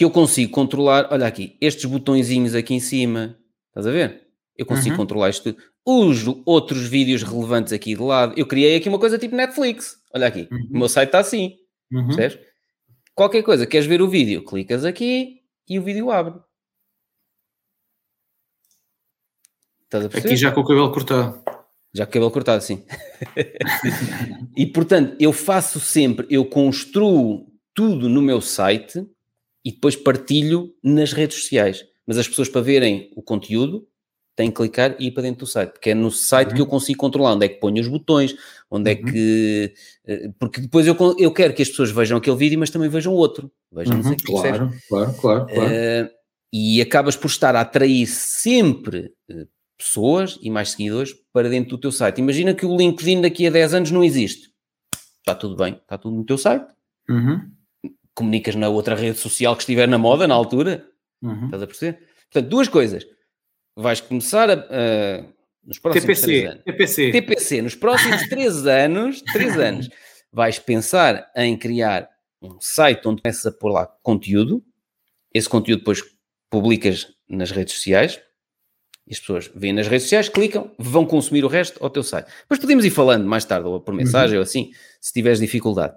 que eu consigo controlar, olha aqui, estes botõezinhos aqui em cima, estás a ver? Eu consigo Uhum. controlar isto tudo. Os outros vídeos relevantes aqui de lado, eu criei aqui uma coisa tipo Netflix. Olha aqui, Uhum. o meu site está assim, Uhum. percebes? Qualquer coisa, queres ver o vídeo, clicas aqui e o vídeo abre. Estás a perceber? Aqui já com o cabelo cortado. Já com o cabelo cortado, sim. e portanto, eu faço sempre, eu construo tudo no meu site e depois partilho nas redes sociais. Mas as pessoas para verem o conteúdo têm que clicar e ir para dentro do site, porque é no site Uhum. que eu consigo controlar onde é que ponho os botões, onde é Uhum. que. eh, Porque depois eu, eu quero que as pessoas vejam aquele vídeo, mas também vejam outro. Vejam Uhum. aqui? Claro, claro, claro, claro. Eh, e acabas por estar a atrair sempre eh, pessoas e mais seguidores para dentro do teu site. Imagina que o LinkedIn daqui a 10 anos não existe. Está tudo bem, está tudo no teu site. Uhum. Comunicas na outra rede social que estiver na moda na altura. Uhum. Estás a perceber? Portanto, duas coisas. Vais começar a, a- nos próximos três TPC, anos. TPC. TPC, nos próximos 3 anos, 3 anos, vais pensar em criar um site onde começas a pôr lá conteúdo. Esse conteúdo depois publicas nas redes sociais. E as pessoas veem nas redes sociais, clicam, vão consumir o resto ao teu site. Depois podemos ir falando mais tarde, ou por mensagem, ou assim, se tiveres dificuldade.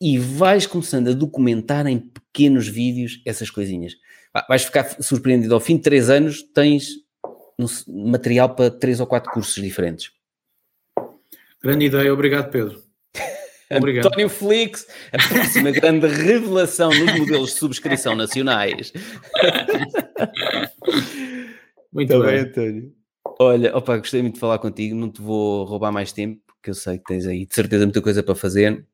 E vais começando a documentar em pequenos vídeos essas coisinhas. Ah, Vais ficar surpreendido. Ao fim de 3 anos, tens material para 3 ou 4 cursos diferentes. Grande ideia, obrigado, Pedro. Obrigado. António Flix, a próxima grande revelação nos modelos de subscrição nacionais. Muito bem. António. Olha, opa, gostei muito de falar contigo, não te vou roubar mais tempo, porque eu sei que tens aí de certeza muita coisa para fazer.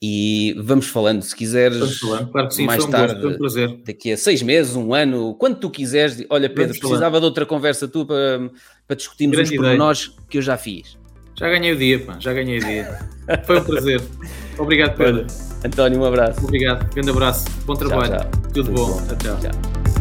E vamos falando, se quiseres, Vamos falando. Claro que sim, mais um gosto, tarde, foi um prazer. daqui a seis meses, um ano, quando tu quiseres, olha Pedro, Vamos falando. precisava de outra conversa tua para, para discutirmos Grande ideia. pormenores que eu já fiz. Já ganhei o dia, pá, já ganhei o dia. Foi um prazer. Obrigado, Pedro. António, um abraço. Obrigado. Grande abraço. Bom trabalho. tchau. Tudo Tudo bom. bom. Tchau, tchau. Tchau.